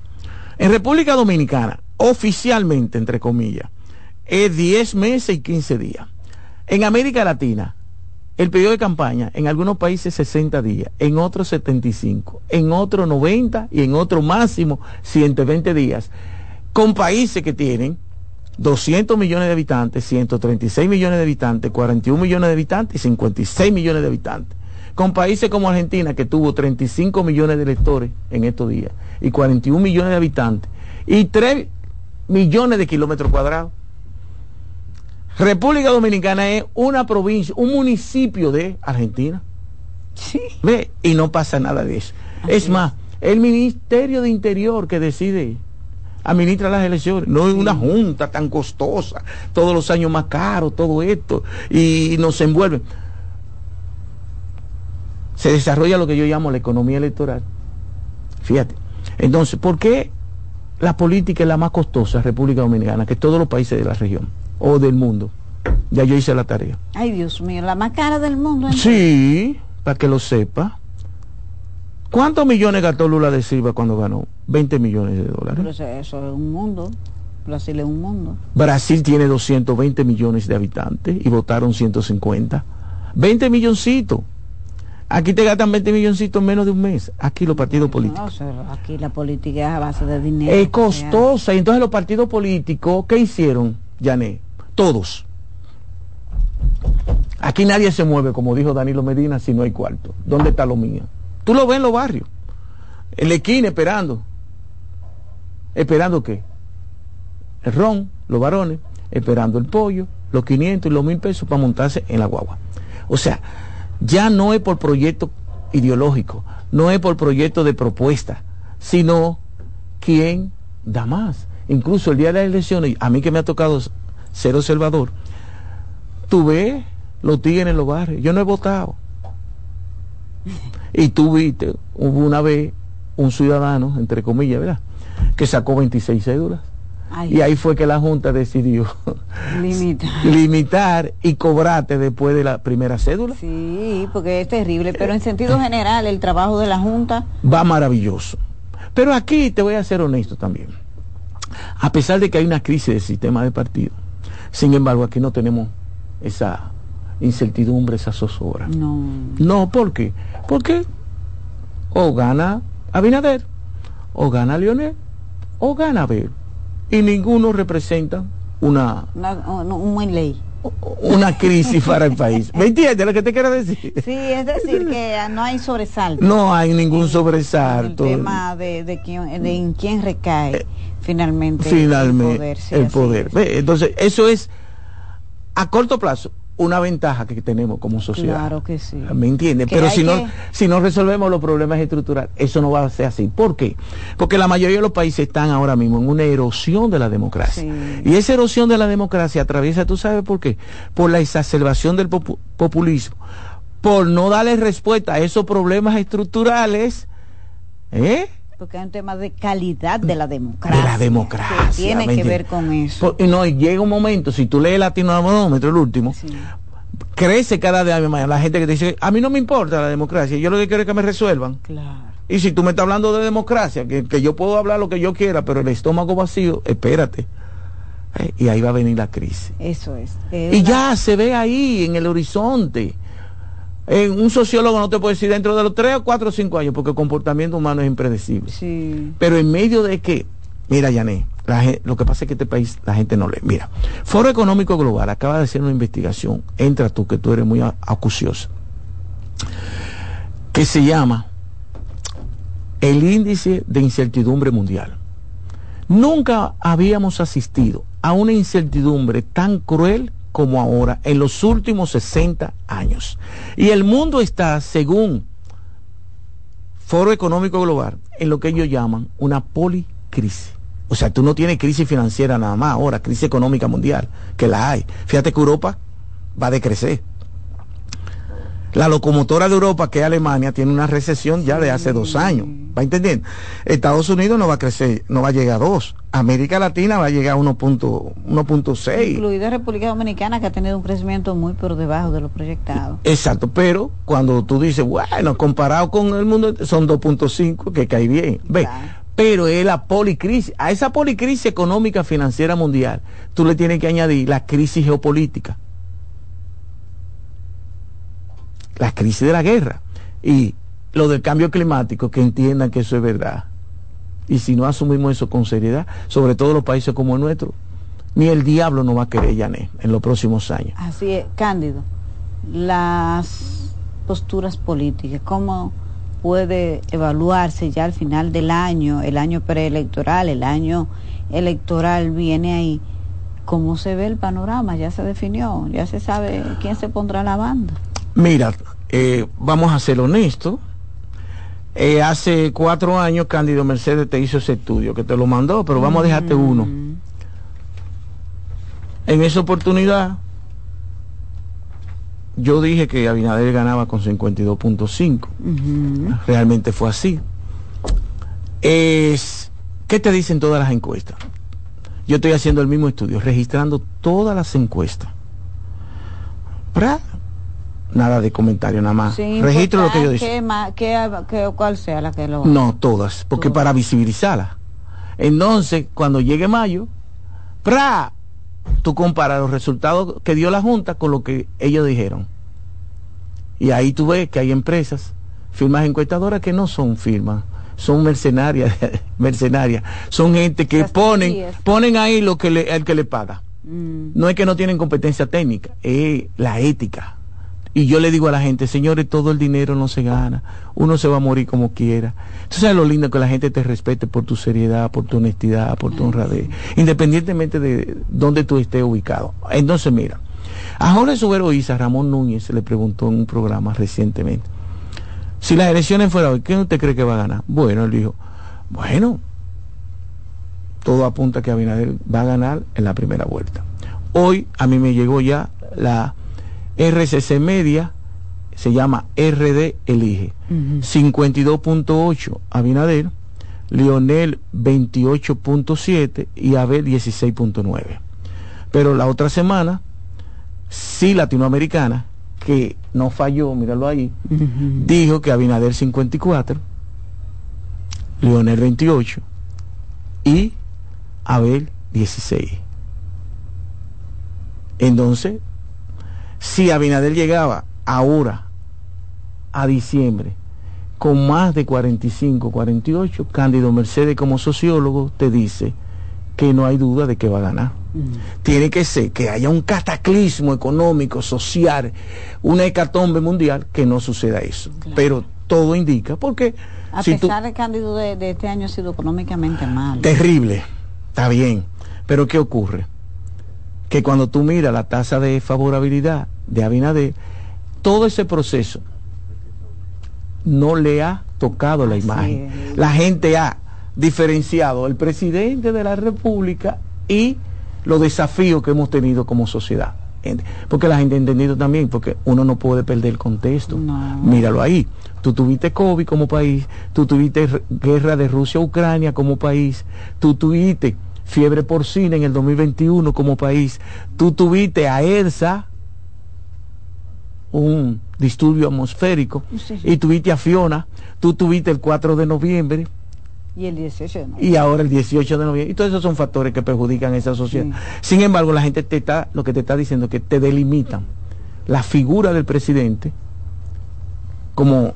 en República Dominicana, oficialmente, entre comillas, es 10 meses y 15 días. En América Latina, el periodo de campaña, en algunos países 60 días, en otros 75, en otros 90 y en otros máximo 120 días, con países que tienen 200 millones de habitantes, 136 millones de habitantes, 41 millones de habitantes y 56 millones de habitantes. Con países como Argentina, que tuvo 35 millones de electores en estos días, y 41 millones de habitantes, y 3 millones de kilómetros cuadrados. República Dominicana es una provincia, un municipio de Argentina. Sí. ¿Ve? Y no pasa nada de eso. es más, el Ministerio de Interior que decide administra las elecciones. No es una junta tan costosa, todos los años más caro, todo esto, y nos envuelven. Se desarrolla lo que yo llamo la economía electoral. Fíjate. Entonces, ¿por qué la política es la más costosa en República Dominicana que todos los países de la región o del mundo? Ya yo hice la tarea. Ay, Dios mío, la más cara del mundo. Sí, para que lo sepa. ¿Cuántos millones gastó Lula de Silva cuando ganó? 20 millones de dólares. Pero eso, es un mundo. Brasil es un mundo. Brasil tiene 220 millones de habitantes y votaron 150. 20 milloncitos. Aquí te gastan 20 milloncitos en menos de un mes. Aquí los partidos políticos. aquí la política es a base de dinero. Es costosa. Y entonces los partidos políticos, ¿qué hicieron, Yané? Todos. Aquí nadie se mueve, como dijo Danilo Medina, si no hay cuarto. ¿Dónde está lo mío? Tú lo ves en los barrios, en la esquina esperando. ¿Esperando qué? El ron, los varones, esperando el pollo, los 500 y los mil pesos para montarse en la guagua. O sea, ya no es por proyecto ideológico, no es por proyecto de propuesta, sino quién da más. Incluso el día de las elecciones, a mí que me ha tocado ser observador, tú ves los tigres en los barrios. Yo no he votado. Y tú viste, hubo una vez un ciudadano, entre comillas, ¿verdad? Que sacó 26 cédulas. y ahí fue que la Junta decidió limitar. *laughs* limitar y cobrarte después de la primera cédula. Sí, porque es terrible, pero en sentido general el trabajo de la Junta va maravilloso. Pero aquí te voy a ser honesto también. A pesar de que hay una crisis del sistema de partido, sin embargo aquí no tenemos esa incertidumbre, esa zozobra. No. No, ¿por qué? Porque o gana Abinader, o gana Lionel, o gana Abel. y ninguno representa una, un buen ley una crisis para el país. *laughs* ¿Me entiendes lo que te quiero decir? Sí, es decir, que no hay sobresalto. No hay ningún sobresalto. El tema de, de, quién, de en quién recae eh, finalmente, finalmente el poder. El poder. Entonces, eso es a corto plazo una ventaja que tenemos como sociedad. Claro que sí. ¿Me entiendes? Pero si no, si no resolvemos los problemas estructurales, eso no va a ser así. ¿Por qué? Porque la mayoría de los países están ahora mismo en una erosión de la democracia. Y esa erosión de la democracia atraviesa, ¿tú sabes por qué? Por la exacerbación del populismo. Por no darle respuesta a esos problemas estructurales. ¿Eh? Porque hay un tema de calidad de la democracia. De la democracia. tiene que ver con eso. y no, y llega un momento, si tú lees el el último, crece cada día más la gente que te dice, a mí no me importa la democracia, yo lo que quiero es que me resuelvan. Claro. Y si tú me estás hablando de democracia, que, yo puedo hablar lo que yo quiera, pero el estómago vacío, espérate. Eh, y ahí va a venir la crisis. Eso es. y ya se ve ahí en el horizonte un sociólogo no te puede decir dentro de los 3 o 4 o 5 años, porque el comportamiento humano es impredecible. Pero en medio de que, mira, Yané, lo que pasa es que este país la gente no lee. Mira, Foro Económico Global acaba de hacer una investigación, entra tú, que tú eres muy acuciosa, que se llama el índice de incertidumbre mundial. Nunca habíamos asistido a una incertidumbre tan cruel como ahora en los últimos 60 años. Y el mundo está, según Foro Económico Global, en lo que ellos llaman una policrisis. O sea, tú no tienes crisis financiera nada más ahora, crisis económica mundial, que la hay. Fíjate que Europa va a decrecer. La locomotora de Europa, que es Alemania, tiene una recesión ya de hace dos años. ¿Va entendiendo? Estados Unidos no va a crecer, no va a llegar a dos. América Latina va a llegar a 1.6. Incluida República Dominicana, que ha tenido un crecimiento muy por debajo de lo proyectado. Exacto, pero cuando tú dices, bueno, comparado con el mundo, son 2.5, que cae bien. Ve, pero es la policrisis. A esa policrisis económica financiera mundial, tú le tienes que añadir la crisis geopolítica la crisis de la guerra y lo del cambio climático, que entiendan que eso es verdad. Y si no asumimos eso con seriedad, sobre todo los países como el nuestro, ni el diablo no va a querer Yané en los próximos años. Así es, Cándido, las posturas políticas, ¿cómo puede evaluarse ya al final del año, el año preelectoral, el año electoral viene ahí? ¿Cómo se ve el panorama? Ya se definió, ya se sabe quién se pondrá la banda. Mira, eh, vamos a ser honestos. Eh, hace cuatro años Cándido Mercedes te hizo ese estudio, que te lo mandó, pero vamos a dejarte mm. uno. En esa oportunidad, yo dije que Abinader ganaba con 52.5. Realmente fue así. Es, ¿Qué te dicen todas las encuestas? Yo estoy haciendo el mismo estudio, registrando todas las encuestas nada de comentario nada más. Registro lo que yo dije. Que, ¿Cuál sea la que lo.? No, todas, porque para visibilizarla. Entonces, cuando llegue mayo, ¡pra! Tú comparas los resultados que dio la Junta con lo que ellos dijeron. Y ahí tú ves que hay empresas, firmas encuestadoras que no son firmas, son mercenarias, *laughs* mercenarias, son gente que ponen, ponen ahí lo que le, el que le paga. Mm. No es que no tienen competencia técnica, es la ética y yo le digo a la gente, señores, todo el dinero no se gana, uno se va a morir como quiera. Entonces es lo lindo que la gente te respete por tu seriedad, por tu honestidad, por tu honradez, independientemente de dónde tú estés ubicado. Entonces, mira, a Jorge Subero Isa, Ramón Núñez le preguntó en un programa recientemente, si las elecciones fueran hoy, ¿qué usted cree que va a ganar? Bueno, él dijo, bueno, todo apunta que Abinader va a ganar en la primera vuelta. Hoy a mí me llegó ya la RCC Media se llama RD Elige. 52.8 Abinader, Lionel 28.7 y Abel 16.9. Pero la otra semana, sí latinoamericana, que no falló, míralo ahí, dijo que Abinader 54, Lionel 28 y Abel 16. Entonces, si Abinader llegaba ahora a diciembre con más de 45, 48, Cándido Mercedes como sociólogo te dice que no hay duda de que va a ganar. Tiene que ser que haya un cataclismo económico, social, una hecatombe mundial, que no suceda eso. Pero todo indica, porque... A pesar de Cándido de, de este año ha sido económicamente mal. Terrible, está bien. Pero ¿qué ocurre? Que cuando tú miras la tasa de favorabilidad de Abinader, todo ese proceso no le ha tocado la imagen. La gente ha diferenciado el presidente de la República y los desafíos que hemos tenido como sociedad. Porque la gente ha entendido también, porque uno no puede perder el contexto. Míralo ahí. Tú tuviste COVID como país, tú tuviste guerra de Rusia a Ucrania como país, tú tuviste fiebre porcina en el 2021 como país, tú tuviste a ERSA, un disturbio atmosférico, y tuviste a Fiona, tú tuviste el 4 de noviembre, y el 18 de noviembre. Y ahora el 18 de noviembre. Y todos esos son factores que perjudican a esa sociedad. Sin embargo, la gente te está, lo que te está diciendo que te delimitan la figura del presidente como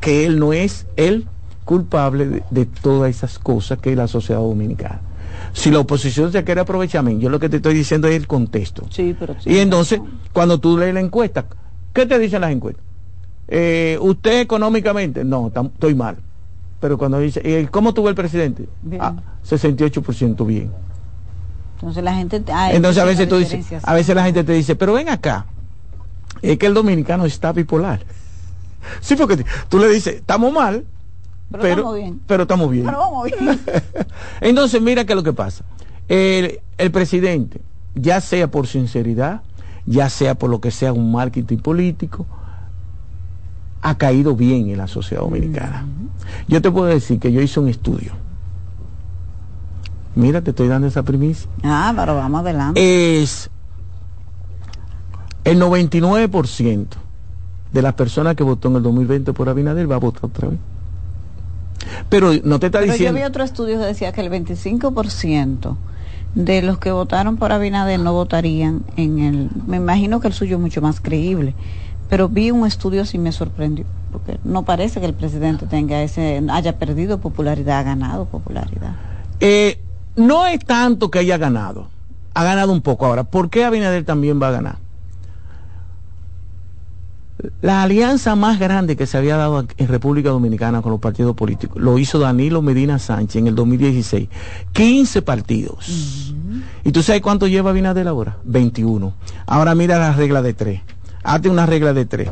que él no es el culpable de, todas esas cosas que es la sociedad dominicana. Si la oposición se quiere aprovechar, yo lo que te estoy diciendo es el contexto. Sí, pero y entonces, cuando tú lees la encuesta, ¿qué te dicen las encuestas? Eh, ¿Usted económicamente? No, estoy mal pero cuando dice, ¿cómo tuvo el presidente? Ah, 68% bien. Entonces la gente... Entonces a veces tú dices, a veces la gente te dice, pero ven acá, es que el dominicano está bipolar. *laughs* Sí, porque tú le dices, estamos mal, pero, estamos bien. Pero estamos bien. *laughs* Entonces mira qué es lo que pasa. El, el presidente, ya sea por sinceridad, ya sea por lo que sea un marketing político, ha caído bien en la sociedad dominicana. Yo te puedo decir que yo hice un estudio. Mira, te estoy dando esa primicia. Ah, pero vamos adelante. Es el 99% de las personas que votó en el 2020 por Abinader va a votar otra vez. Pero no te está diciendo. Yo vi otro estudio que decía que el 25% de los que votaron por Abinader no votarían en el. Me imagino que el suyo es mucho más creíble pero vi un estudio y me sorprendió, porque no parece que el presidente tenga ese, haya perdido popularidad, ha ganado popularidad. Eh, no es tanto que haya ganado, ha ganado un poco. Ahora, ¿por qué Abinader también va a ganar? La alianza más grande que se había dado en República Dominicana con los partidos políticos lo hizo Danilo Medina Sánchez en el 2016. 15 partidos. ¿Y tú sabes cuánto lleva Abinader ahora? 21. Ahora mira la regla de tres hazte una regla de tres.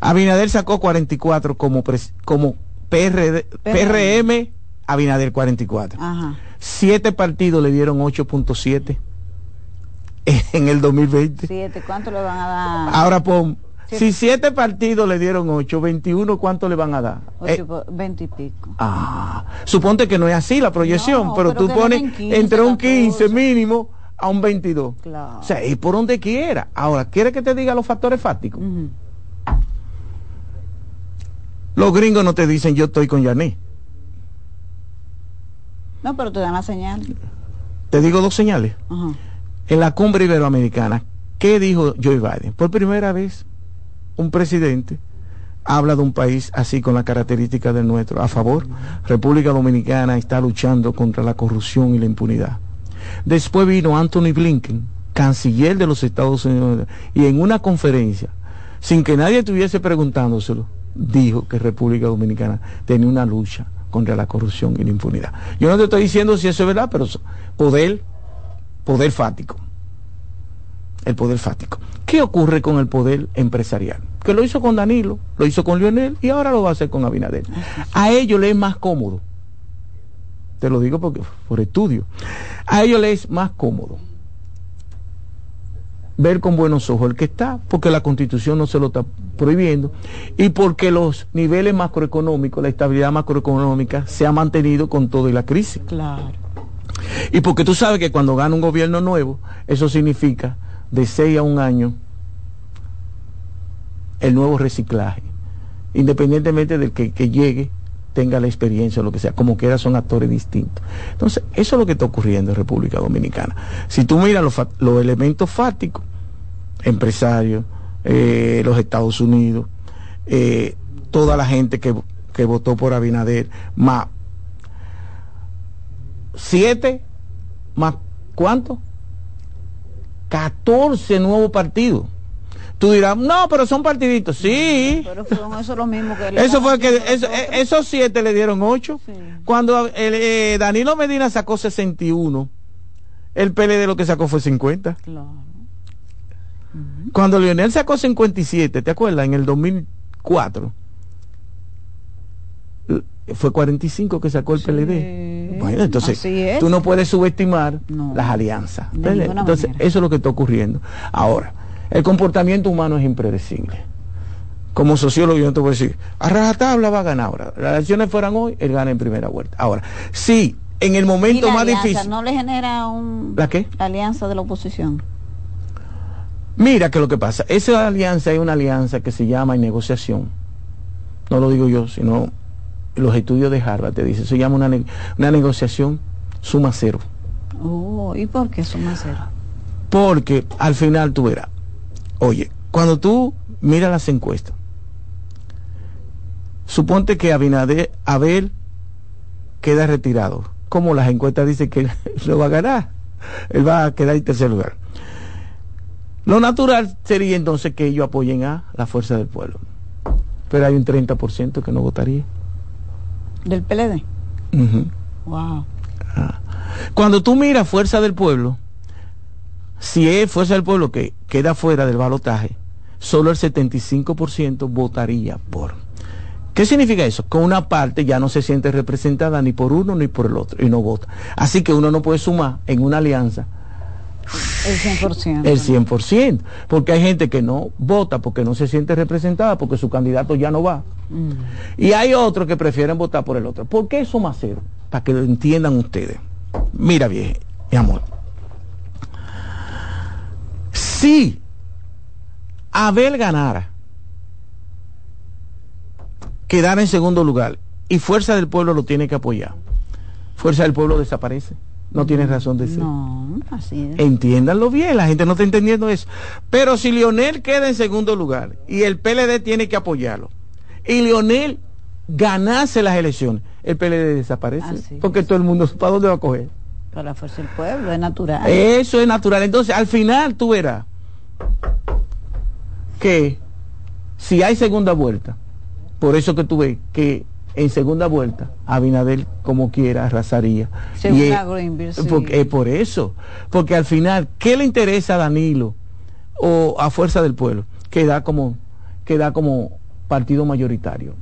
Abinader sacó 44 como, como PRD, PRM, Abinader 44. Siete partidos le dieron 8.7 en el 2020. Siete, ¿cuánto le van a dar? Ahora pon, si siete partidos le dieron 8, 21, ¿cuánto le van a dar? 20 eh, y pico. Ah, suponte que no es así la proyección, pero, tú pones entre un 15 mínimo a un 22. O sea, y por donde quiera. Ahora, ¿quiere que te diga los factores fácticos? Los gringos no te dicen yo estoy con Yané. No, pero te dan la señal. Te digo dos señales. En la cumbre iberoamericana, ¿qué dijo Joe Biden? Por primera vez, un presidente habla de un país así con la característica del nuestro, a favor. República Dominicana está luchando contra la corrupción y la impunidad. Después vino Anthony Blinken, canciller de los Estados Unidos, y en una conferencia, sin que nadie estuviese preguntándoselo, dijo que República Dominicana tenía una lucha contra la corrupción y la impunidad. Yo no te estoy diciendo si eso es verdad, pero poder, poder fático. El poder fático. ¿Qué ocurre con el poder empresarial? Que lo hizo con Danilo, lo hizo con Lionel y ahora lo va a hacer con Abinader. A ellos les es más cómodo te lo digo porque, por estudio, a ellos les es más cómodo ver con buenos ojos el que está, porque la constitución no se lo está prohibiendo, y porque los niveles macroeconómicos, la estabilidad macroeconómica se ha mantenido con toda la crisis. Claro. Y porque tú sabes que cuando gana un gobierno nuevo, eso significa de seis a un año el nuevo reciclaje, independientemente del que, que llegue tenga la experiencia o lo que sea, como quiera son actores distintos. Entonces, eso es lo que está ocurriendo en República Dominicana. Si tú miras los, elementos fácticos, empresarios, eh, los Estados Unidos, eh, toda la gente que, votó por Abinader, más siete más ¿cuánto? 14 nuevos partidos. Tú dirás, no, pero son partiditos. Sí. Pero fueron eso lo mismo que Eso fue que eso, eh, esos siete le dieron ocho. Cuando el, eh, Danilo Medina sacó 61, el PLD lo que sacó fue 50. Claro. Cuando Leonel sacó 57, ¿te acuerdas? En el 2004 fue 45 que sacó el PLD. Bueno, entonces tú no puedes subestimar las alianzas. Entonces, eso es lo que está ocurriendo. Ahora, el comportamiento humano es impredecible. Como sociólogo yo no te voy a decir, a rajatabla va a ganar ahora. Las elecciones fueran hoy, él gana en primera vuelta. Ahora, sí, en el momento más difícil. ¿No le genera un... ¿La qué? La alianza de la oposición. Mira que lo que pasa, esa alianza es una alianza que se llama en negociación. No lo digo yo, sino los estudios de Harvard te dicen, se llama una, una negociación suma cero. Oh, ¿y por qué suma cero? Porque al final tú verás, oye, cuando tú miras las encuestas, suponte que Abinader, Abel queda retirado. Como las encuestas dicen que *laughs* lo va a ganar, él va a quedar en tercer lugar. Lo natural sería entonces que ellos apoyen a la fuerza del pueblo. Pero hay un 30% que no votaría. ¿Del PLD? Wow. Ah. Cuando tú miras Fuerza del Pueblo, si es Fuerza del Pueblo que queda fuera del balotaje, solo el 75% votaría por. ¿Qué significa eso? Que una parte ya no se siente representada ni por uno ni por el otro y no vota. Así que uno no puede sumar en una alianza el 100%. El 100%. Porque hay gente que no vota porque no se siente representada, porque su candidato ya no va. Mm. Y hay otros que prefieren votar por el otro. ¿Por qué eso más cero? Para que lo entiendan ustedes. Mira, viejo, mi amor. Si Abel ganara, quedara en segundo lugar y Fuerza del Pueblo lo tiene que apoyar, Fuerza del Pueblo desaparece no tiene razón de ser. No, así es. Entiéndanlo bien, la gente no está entendiendo eso. Pero si Lionel queda en segundo lugar y el PLD tiene que apoyarlo, y Lionel ganase las elecciones, el PLD desaparece. porque todo el mundo, ¿para dónde va a coger? Para la fuerza del pueblo, es natural. Eso es natural. Entonces, al final tú verás que si hay segunda vuelta, por eso que tú ves que en segunda vuelta, Abinader como quiera arrasaría. Según es, porque, por eso, porque al final, ¿qué le interesa a Danilo o a Fuerza del Pueblo? Queda como, queda como partido mayoritario.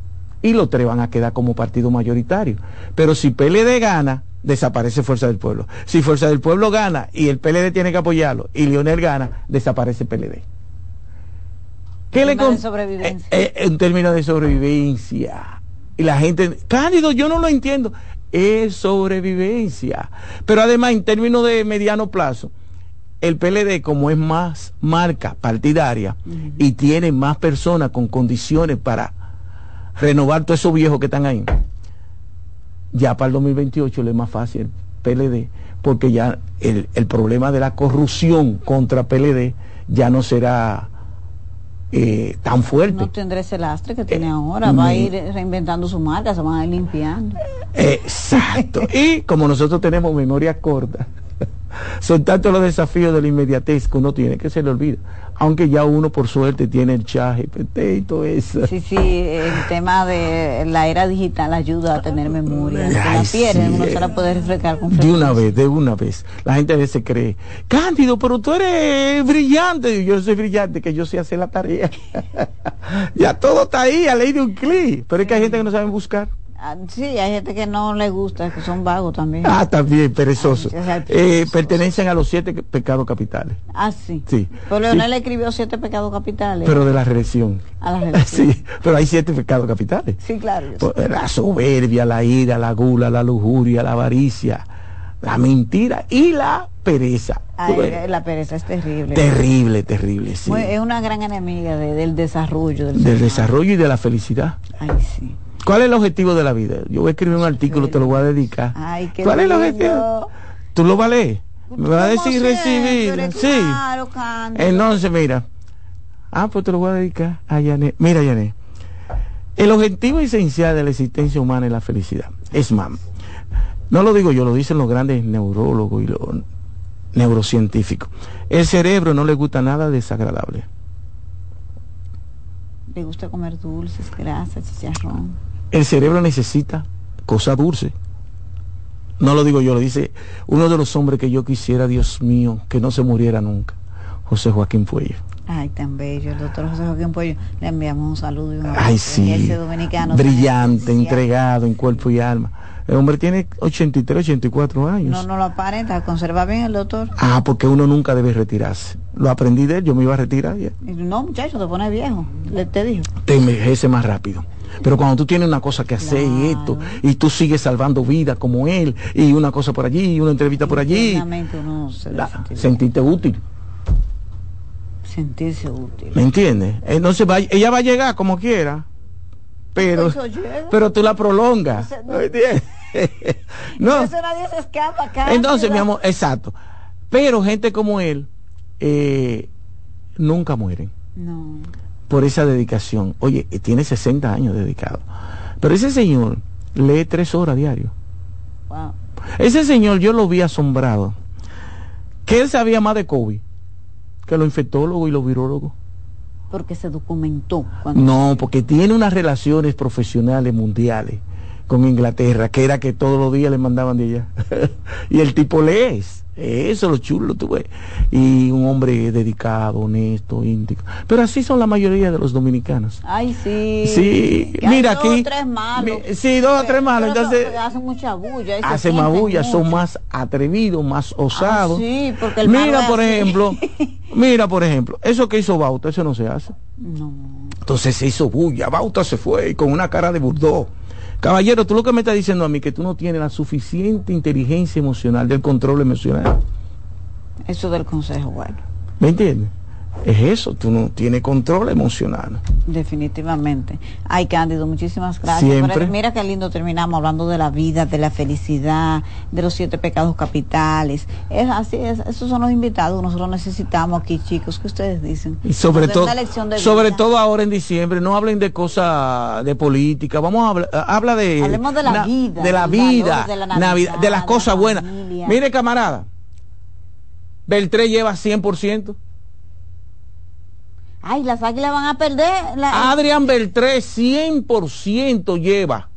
Y los tres van a quedar como partido mayoritario. Pero si PLD gana, desaparece Fuerza del Pueblo. Si Fuerza del Pueblo gana y el PLD tiene que apoyarlo y Lionel gana, desaparece PLD. ¿Qué le con... sobrevivencia. Eh, eh, en términos de sobrevivencia y la gente, Cándido, yo no lo entiendo. Es sobrevivencia. Pero además, en términos de mediano plazo, el PLD, como es más marca partidaria y tiene más personas con condiciones para renovar todos esos viejos que están ahí, ya para el 2028 le es más fácil el PLD, porque ya el, el problema de la corrupción contra PLD ya no será eh, tan fuerte. No tendrá ese lastre que tiene eh, ahora, va a ir reinventando su marca, se va a ir limpiando. Exacto. y como nosotros tenemos memoria corta, son tantos los desafíos de la inmediatez que uno tiene que se le olvida aunque ya uno por suerte tiene el chat y todo eso. Sí, sí, el tema de la era digital ayuda a tener memoria. la pierde, uno se la puede refrescar con De una vez, de una vez. La gente a veces cree, Cándido, pero tú eres brillante. Yo soy brillante, que yo sé hacer la tarea. *laughs* ya todo está ahí, a ley de un clic. Pero es que hay gente que no sabe buscar. Ah, sí, hay gente que no le gusta, que son vagos también. Ah, también, perezosos. Eh, pertenecen a los siete pecados capitales. Ah, sí. Sí. Pero Leonel escribió siete pecados capitales. Pero de la reelección. A la reelección. *laughs* Sí, pero hay siete pecados capitales. Sí, claro. Pues, la soberbia, la ira, la gula, la lujuria, la avaricia, la mentira y la pereza. la pereza es terrible. Terrible, terrible, sí. es una gran enemiga del desarrollo. Del, del desarrollo y de la felicidad. Ay, sí. ¿Cuál es el objetivo de la vida? Yo voy a escribir un artículo, te lo voy a dedicar. ¿Cuál es el objetivo? ¿Tú lo vas a leer? ¿Me vas a decir recibir? Sí. Entonces, mira. Ah, pues te lo voy a dedicar a Yané. Mira, Yané. El objetivo esencial de la existencia humana es la felicidad. Es más, No lo digo yo, lo dicen los grandes neurólogos y los neurocientíficos. El cerebro no le gusta nada desagradable. Le gusta comer dulces, grasas, chicharrón. El cerebro necesita cosas dulces. No lo digo yo, lo dice uno de los hombres que yo quisiera, Dios mío, que no se muriera nunca, José Joaquín Puello. Ay, tan bello, el doctor José Joaquín Puello. Le enviamos un saludo y un Ay, sí. dominicano. Brillante, entregado en cuerpo y alma. El hombre tiene 83, 84 años. No, no lo aparenta, conserva bien el doctor. Ah, porque uno nunca debe retirarse. Lo aprendí de él, yo me iba a retirar ya. No, muchacho, te pone viejo, le te dijo. Te envejece más rápido. Pero cuando tú tienes una cosa que hacer y esto, y tú sigues salvando vidas como él, y una cosa por allí, y una entrevista por allí, uno se sentirte útil. Sentirse útil. ¿Me entiendes? Entonces va, ella va a llegar como quiera, pero, pero tú la prolongas. ¿No entiendes? *laughs* no. Eso nadie se escapa acá. Entonces, mi amor, exacto. Pero gente como él eh, nunca mueren. No por esa dedicación. Oye, eh, tiene 60 años dedicado. Pero ese señor lee tres horas diario. Ese señor yo lo vi asombrado. Que él sabía más de COVID que los infectólogos y los virólogos. Porque se documentó. No, porque tiene unas relaciones profesionales mundiales con Inglaterra, que era que todos los días le mandaban de allá. *laughs* y el tipo lee eso lo chulo, tú ves. Y un hombre dedicado, honesto, índico. Pero así son la mayoría de los dominicanos. Ay, sí. Sí, mira dos aquí. O tres malos. sí, dos o tres malos. Entonces, hacen mucha bulla. Hacen más bulla, son más atrevidos, más osados. sí, porque el Mira, por ejemplo, *laughs* mira, por ejemplo, eso que hizo Bauta, eso no se hace. No. Entonces se hizo bulla, Bauta se fue con una cara de burdó Caballero, tú lo que me estás diciendo a mí que tú no tienes la suficiente inteligencia emocional del control emocional. Eso del consejo, bueno. ¿Me entiendes? Es eso, tú no tienes control emocional. Definitivamente. Ay, Cándido, muchísimas gracias. Siempre. mira qué lindo terminamos hablando de la vida, de la felicidad, de los siete pecados capitales. Es así, es, esos son los invitados. Nosotros necesitamos aquí, chicos, que ustedes dicen. Y sobre todo, sobre todo ahora en diciembre, no hablen de cosas de política. Vamos a hablar, habla de. Hablemos de la vida. De la vida, de, la de las cosas buenas. Mire, camarada, Beltré lleva 100%. Ay, las águilas van a perder. Adrián Beltré 100% lleva.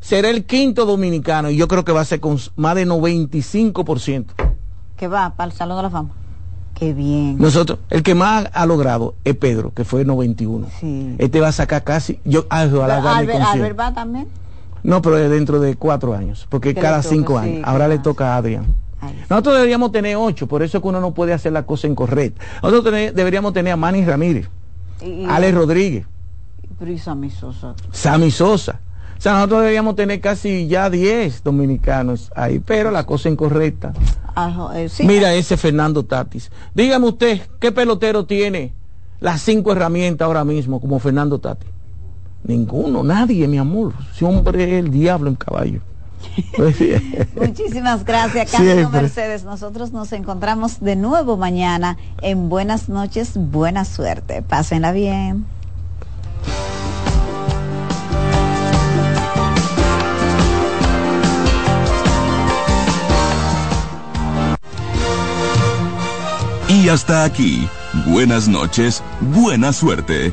Será el quinto dominicano y yo creo que va a ser con más de 95%. Que va para el Salón de la Fama. Qué bien. Nosotros, el que más ha logrado es Pedro, que fue 91. Sí. Este va a sacar casi. Yo, ah, Albert, va también? No, pero dentro de cuatro años, porque cada cinco años. Ahora le toca a Adrián. Nosotros deberíamos tener ocho, por eso es que uno no puede hacer la cosa incorrecta. Nosotros deberíamos tener a Manny Ramírez, Ale Rodríguez. y Sammy Sosa. Sammy Sosa. O sea, nosotros deberíamos tener casi ya 10 dominicanos ahí, pero la cosa incorrecta. Eh, Mira ese Fernando Tatis. Dígame usted, ¿qué pelotero tiene las cinco herramientas ahora mismo como Fernando Tatis? Ninguno, nadie, mi amor. Ese hombre es el diablo en caballo. Pues Muchísimas gracias, Carlos Mercedes. Nosotros nos encontramos de nuevo mañana en Buenas noches, buena suerte. Pásenla bien. Y hasta aquí, buenas noches, buena suerte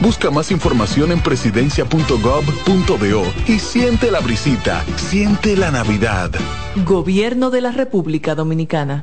Busca más información en presidencia.gov.do y siente la brisita, siente la Navidad. Gobierno de la República Dominicana.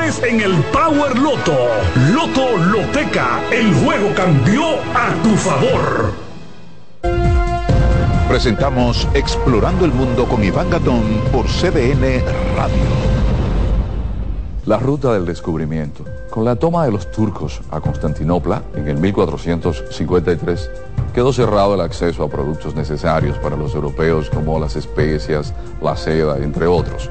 en el Power Loto. Loto Loteca, el juego cambió a tu favor. Presentamos Explorando el Mundo con Iván Gatón por CDN Radio. La ruta del descubrimiento. Con la toma de los turcos a Constantinopla en el 1453, quedó cerrado el acceso a productos necesarios para los europeos como las especias, la seda, entre otros.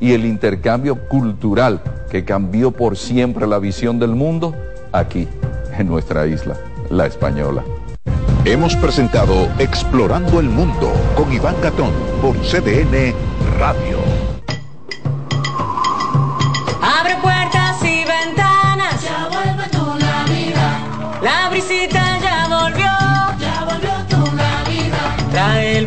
y el intercambio cultural que cambió por siempre la visión del mundo? aquí, en nuestra isla, la española. Hemos presentado Explorando el Mundo con Iván Gatón por CDN Radio. Abre puertas y ventanas. Ya vuelve tu Navidad. La brisita ya volvió. Ya volvió tu Navidad. Trae el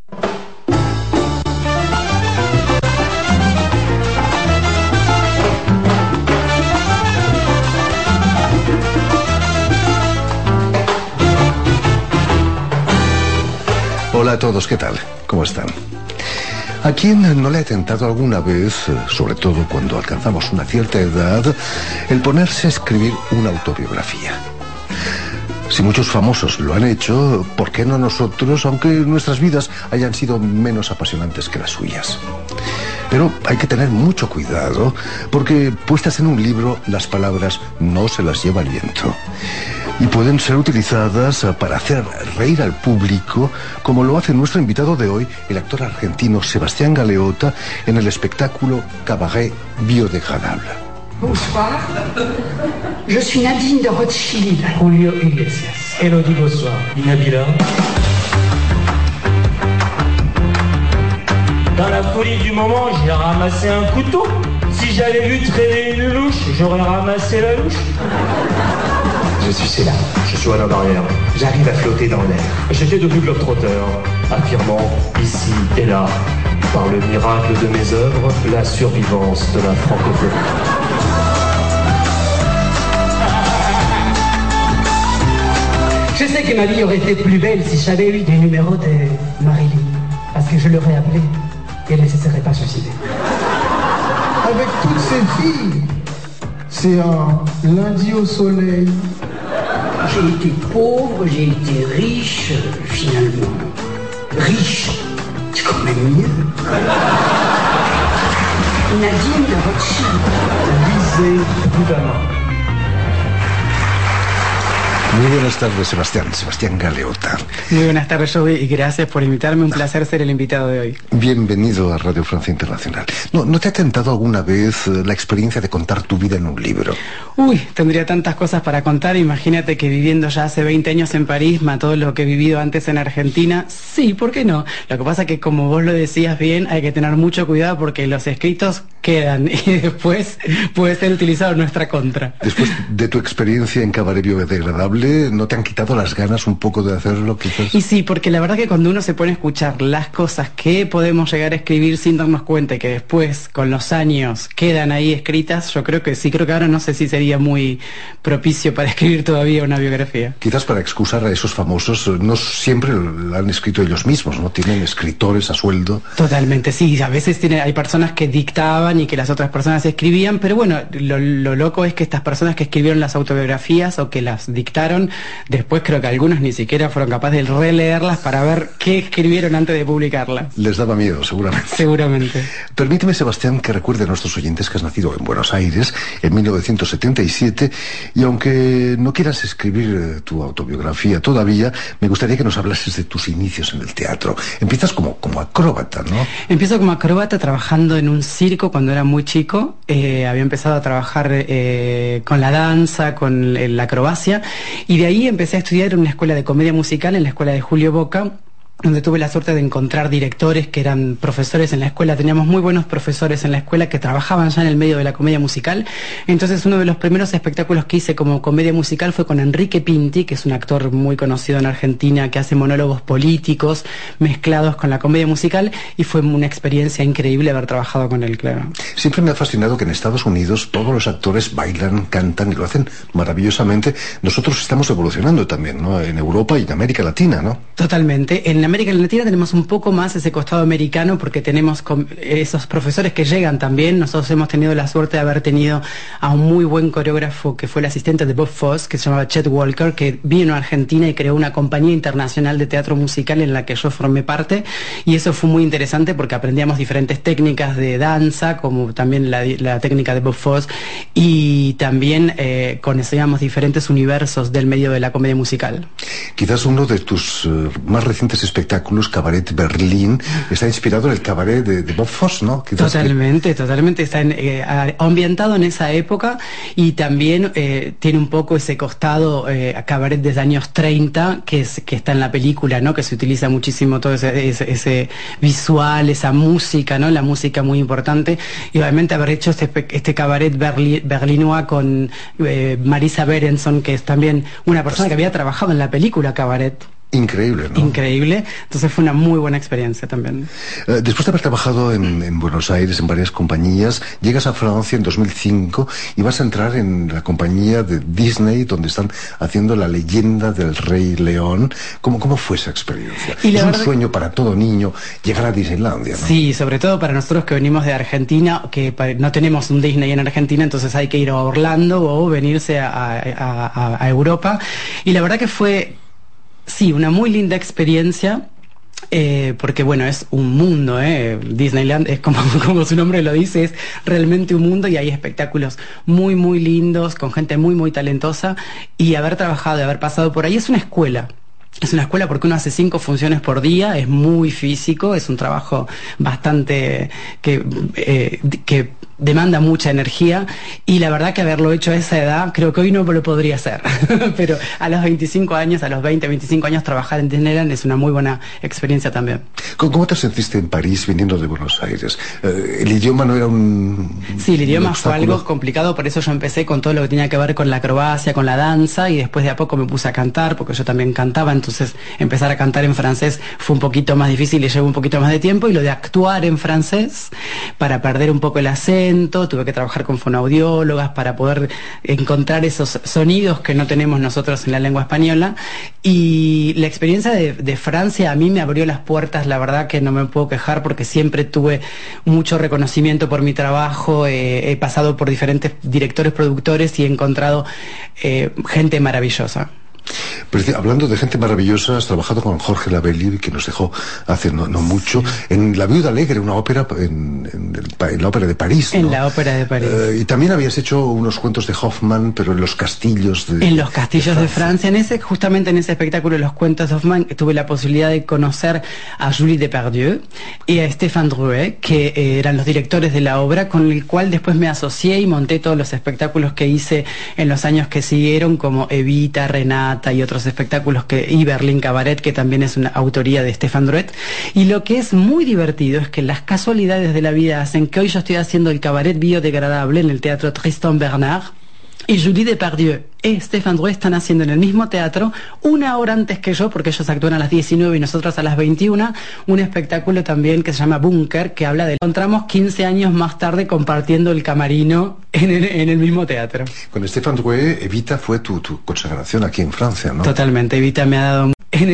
Hola a todos, ¿qué tal? ¿Cómo están? ¿A quién no le ha tentado alguna vez, eh, sobre todo cuando alcanzamos una cierta edad, el ponerse a escribir una autobiografía? Si muchos famosos lo han hecho, ¿por qué no nosotros, aunque nuestras vidas hayan sido menos apasionantes que las suyas? Pero hay que tener mucho cuidado, porque puestas en un libro, las palabras no se las lleva el viento. Y pueden ser utilizadas eh, para hacer reír al público, como lo hace nuestro invitado de hoy, el actor argentino Sebastián Galeota, en el espectáculo Cabaret Biodegradable. Bonsoir. Je suis Nadine de Rothschild. Julio Iglesias. Elodie. Inabila. Dans la folie du moment, j'ai ramassé un couteau. Si j'avais vu traîner une louche, j'aurais ramassé la louche. Je suis Céla, je suis un barrière. J'arrive à flotter dans l'air. J'étais devenu globetrotter, affirmant ici et là, par le miracle de mes œuvres, la survivance de la francophonie. Je sais que ma vie aurait été plus belle si j'avais eu des numéros de Marilyn. Parce que je l'aurais appelée elle ne se serait pas suicidée. Avec toutes ces filles, c'est un lundi au soleil. J'ai été pauvre, j'ai été riche, finalement. Riche, c'est quand même mieux. Nadine de Rothschild. Lisez Boudama. Muy buenas tardes, Sebastián. Sebastián Galeota. Muy buenas tardes, Joey, y gracias por invitarme. Un placer ser el invitado de hoy. Bienvenido a Radio Francia Internacional. ¿No, ¿No te ha tentado alguna vez eh, la experiencia de contar tu vida en un libro? Uy, tendría tantas cosas para contar. Imagínate que viviendo ya hace 20 años en París, más todo lo que he vivido antes en Argentina. Sí, ¿por qué no? Lo que pasa es que, como vos lo decías bien, hay que tener mucho cuidado porque los escritos quedan *laughs* y después puede ser utilizado en nuestra contra. Después de tu experiencia en Cabaret Biodegradable, ¿no te han quitado las ganas un poco de hacerlo quizás? Y sí, porque la verdad que cuando uno se pone a escuchar las cosas que podemos llegar a escribir sin darnos cuenta y que después con los años quedan ahí escritas, yo creo que sí, creo que ahora no sé si sería muy propicio para *laughs* escribir todavía una biografía. Quizás para excusar a esos famosos, no siempre lo han escrito ellos mismos, ¿no? Tienen escritores a sueldo. Totalmente, sí, a veces tiene, hay personas que dictaban y que las otras personas escribían, pero bueno, lo, lo loco es que estas personas que escribieron las autobiografías o que las dictaron, después creo que algunos ni siquiera fueron capaces de releerlas para ver qué escribieron antes de publicarlas. Les daba miedo, seguramente. Seguramente. Permíteme, Sebastián, que recuerde a nuestros oyentes que has nacido en Buenos Aires en 1977 y aunque no quieras escribir eh, tu autobiografía todavía, me gustaría que nos hablases de tus inicios en el teatro. Empiezas como, como acróbata, ¿no? Empiezo como acróbata trabajando en un circo cuando era muy chico. Eh, había empezado a trabajar eh, con la danza, con la acrobacia y de ahí empecé a estudiar en una escuela de comedia musical, en la escuela de Julio Boca, donde tuve la suerte de encontrar directores que eran profesores en la escuela. Teníamos muy buenos profesores en la escuela que trabajaban ya en el medio de la comedia musical. Entonces uno de los primeros espectáculos que hice como comedia musical fue con Enrique Pinti, que es un actor muy conocido en Argentina, que hace monólogos políticos mezclados con la comedia musical y fue una experiencia increíble haber trabajado con él, claro. Siempre me ha fascinado que en Estados Unidos todos los actores bailan, cantan y lo hacen maravillosamente. Nosotros estamos evolucionando también, ¿no? En Europa y en América Latina, ¿no? Totalmente. En América Latina tenemos un poco más ese costado americano porque tenemos esos profesores que llegan también. Nosotros hemos tenido la suerte de haber tenido a un muy buen coreógrafo que fue el asistente de Bob Foss, que se llamaba Chet Walker, que vino a Argentina y creó una compañía internacional de teatro musical en la que yo formé parte. Y eso fue muy interesante porque aprendíamos diferentes técnicas de danza, como también la, técnica de Bob Foss, y también eh, conocíamos diferentes universos del medio de la comedia musical. Quizás uno de tus eh, más recientes espectáculos espectáculos, Cabaret Berlín, está inspirado en el cabaret de, Bob Foss, ¿no? totalmente, totalmente. Está eh, ambientado en esa época y también eh, tiene un poco ese costado eh, cabaret desde años 30 que, es, que está en la película, ¿no? Que se utiliza muchísimo todo ese, visual, esa música, ¿no? La música muy importante. Y obviamente haber hecho este, este cabaret berlinois con Marisa Berenson, que es también una persona que había trabajado en la película Cabaret. Increíble, ¿no? Increíble. Entonces fue una muy buena experiencia también. Eh, después de haber trabajado en, Buenos Aires en varias compañías, llegas a Francia en 2005 y vas a entrar en la compañía de Disney donde están haciendo la leyenda del Rey León. ¿Cómo, cómo fue esa experiencia? es un sueño para todo niño llegar a Disneylandia, ¿no? Sí, sobre todo para nosotros que venimos de Argentina, que no tenemos un Disney en Argentina, entonces hay que ir a Orlando o venirse a Europa. Y la verdad que fue Sí, una muy linda experiencia. Eh, porque bueno, es un mundo, ¿eh? Disneyland es *laughs* como, su nombre lo dice, es realmente un mundo y hay espectáculos muy, muy lindos, con gente muy, muy talentosa y haber trabajado y haber pasado por ahí es una escuela, es una escuela porque uno hace cinco funciones por día, es muy físico, es un trabajo bastante que, eh, que demanda mucha energía y la verdad que haberlo hecho a esa edad creo que hoy no lo podría hacer, *laughs* pero a los 25 años, a los 20, 25 años trabajar en Disneyland es una muy buena experiencia también. ¿Cómo te sentiste en París viniendo de Buenos Aires? Eh, ¿El idioma no era un... Sí, el idioma fue algo complicado, por eso yo empecé con todo lo que tenía que ver con la acrobacia, con la danza y después de a poco me puse a cantar porque yo también cantaba, entonces empezar a cantar en francés fue un poquito más difícil y llevó un poquito más de tiempo y lo de actuar en francés para perder un poco el acento tuve que trabajar con fonoaudiólogas para poder encontrar esos sonidos que no tenemos nosotros en la lengua española. Y la experiencia de, Francia a mí me abrió las puertas, la verdad que no me puedo quejar porque siempre tuve mucho reconocimiento por mi trabajo, eh, he pasado por diferentes directores, productores y he encontrado eh, gente maravillosa. Hablando de gente maravillosa, has trabajado con Jorge Labelli, que nos dejó hace no, mucho, en La Viuda Alegre, una ópera en, la ópera de París. En la ópera de París. Eh, y también habías hecho unos cuentos de Hoffman, pero en los castillos de. En los castillos de Francia. En ese, justamente en ese espectáculo de los cuentos de Hoffman, tuve la posibilidad de conocer a Julie Depardieu y a Stéphane Drouet, que eh, eran los directores de la obra, con el cual después me asocié y monté todos los espectáculos que hice en los años que siguieron, como Evita, Renata y otros espectáculos que, y Berlín Cabaret, que también es una autoría de Stefan Druet. Y lo que es muy divertido es que las casualidades de la vida hacen que hoy yo estoy haciendo el cabaret biodegradable en el Teatro Tristan Bernard y Julie Depardieu y Stefan Drouet están haciendo en el mismo teatro, una hora antes que yo, porque ellos actúan a las 19 y nosotros a las 21, un espectáculo también que se llama Bunker, que habla de... Encontramos 15 años más tarde compartiendo el camarino en el, mismo teatro. Con Stefan Drouet, Evita fue tu, consagración aquí en Francia, ¿no? Totalmente, Evita me ha dado... En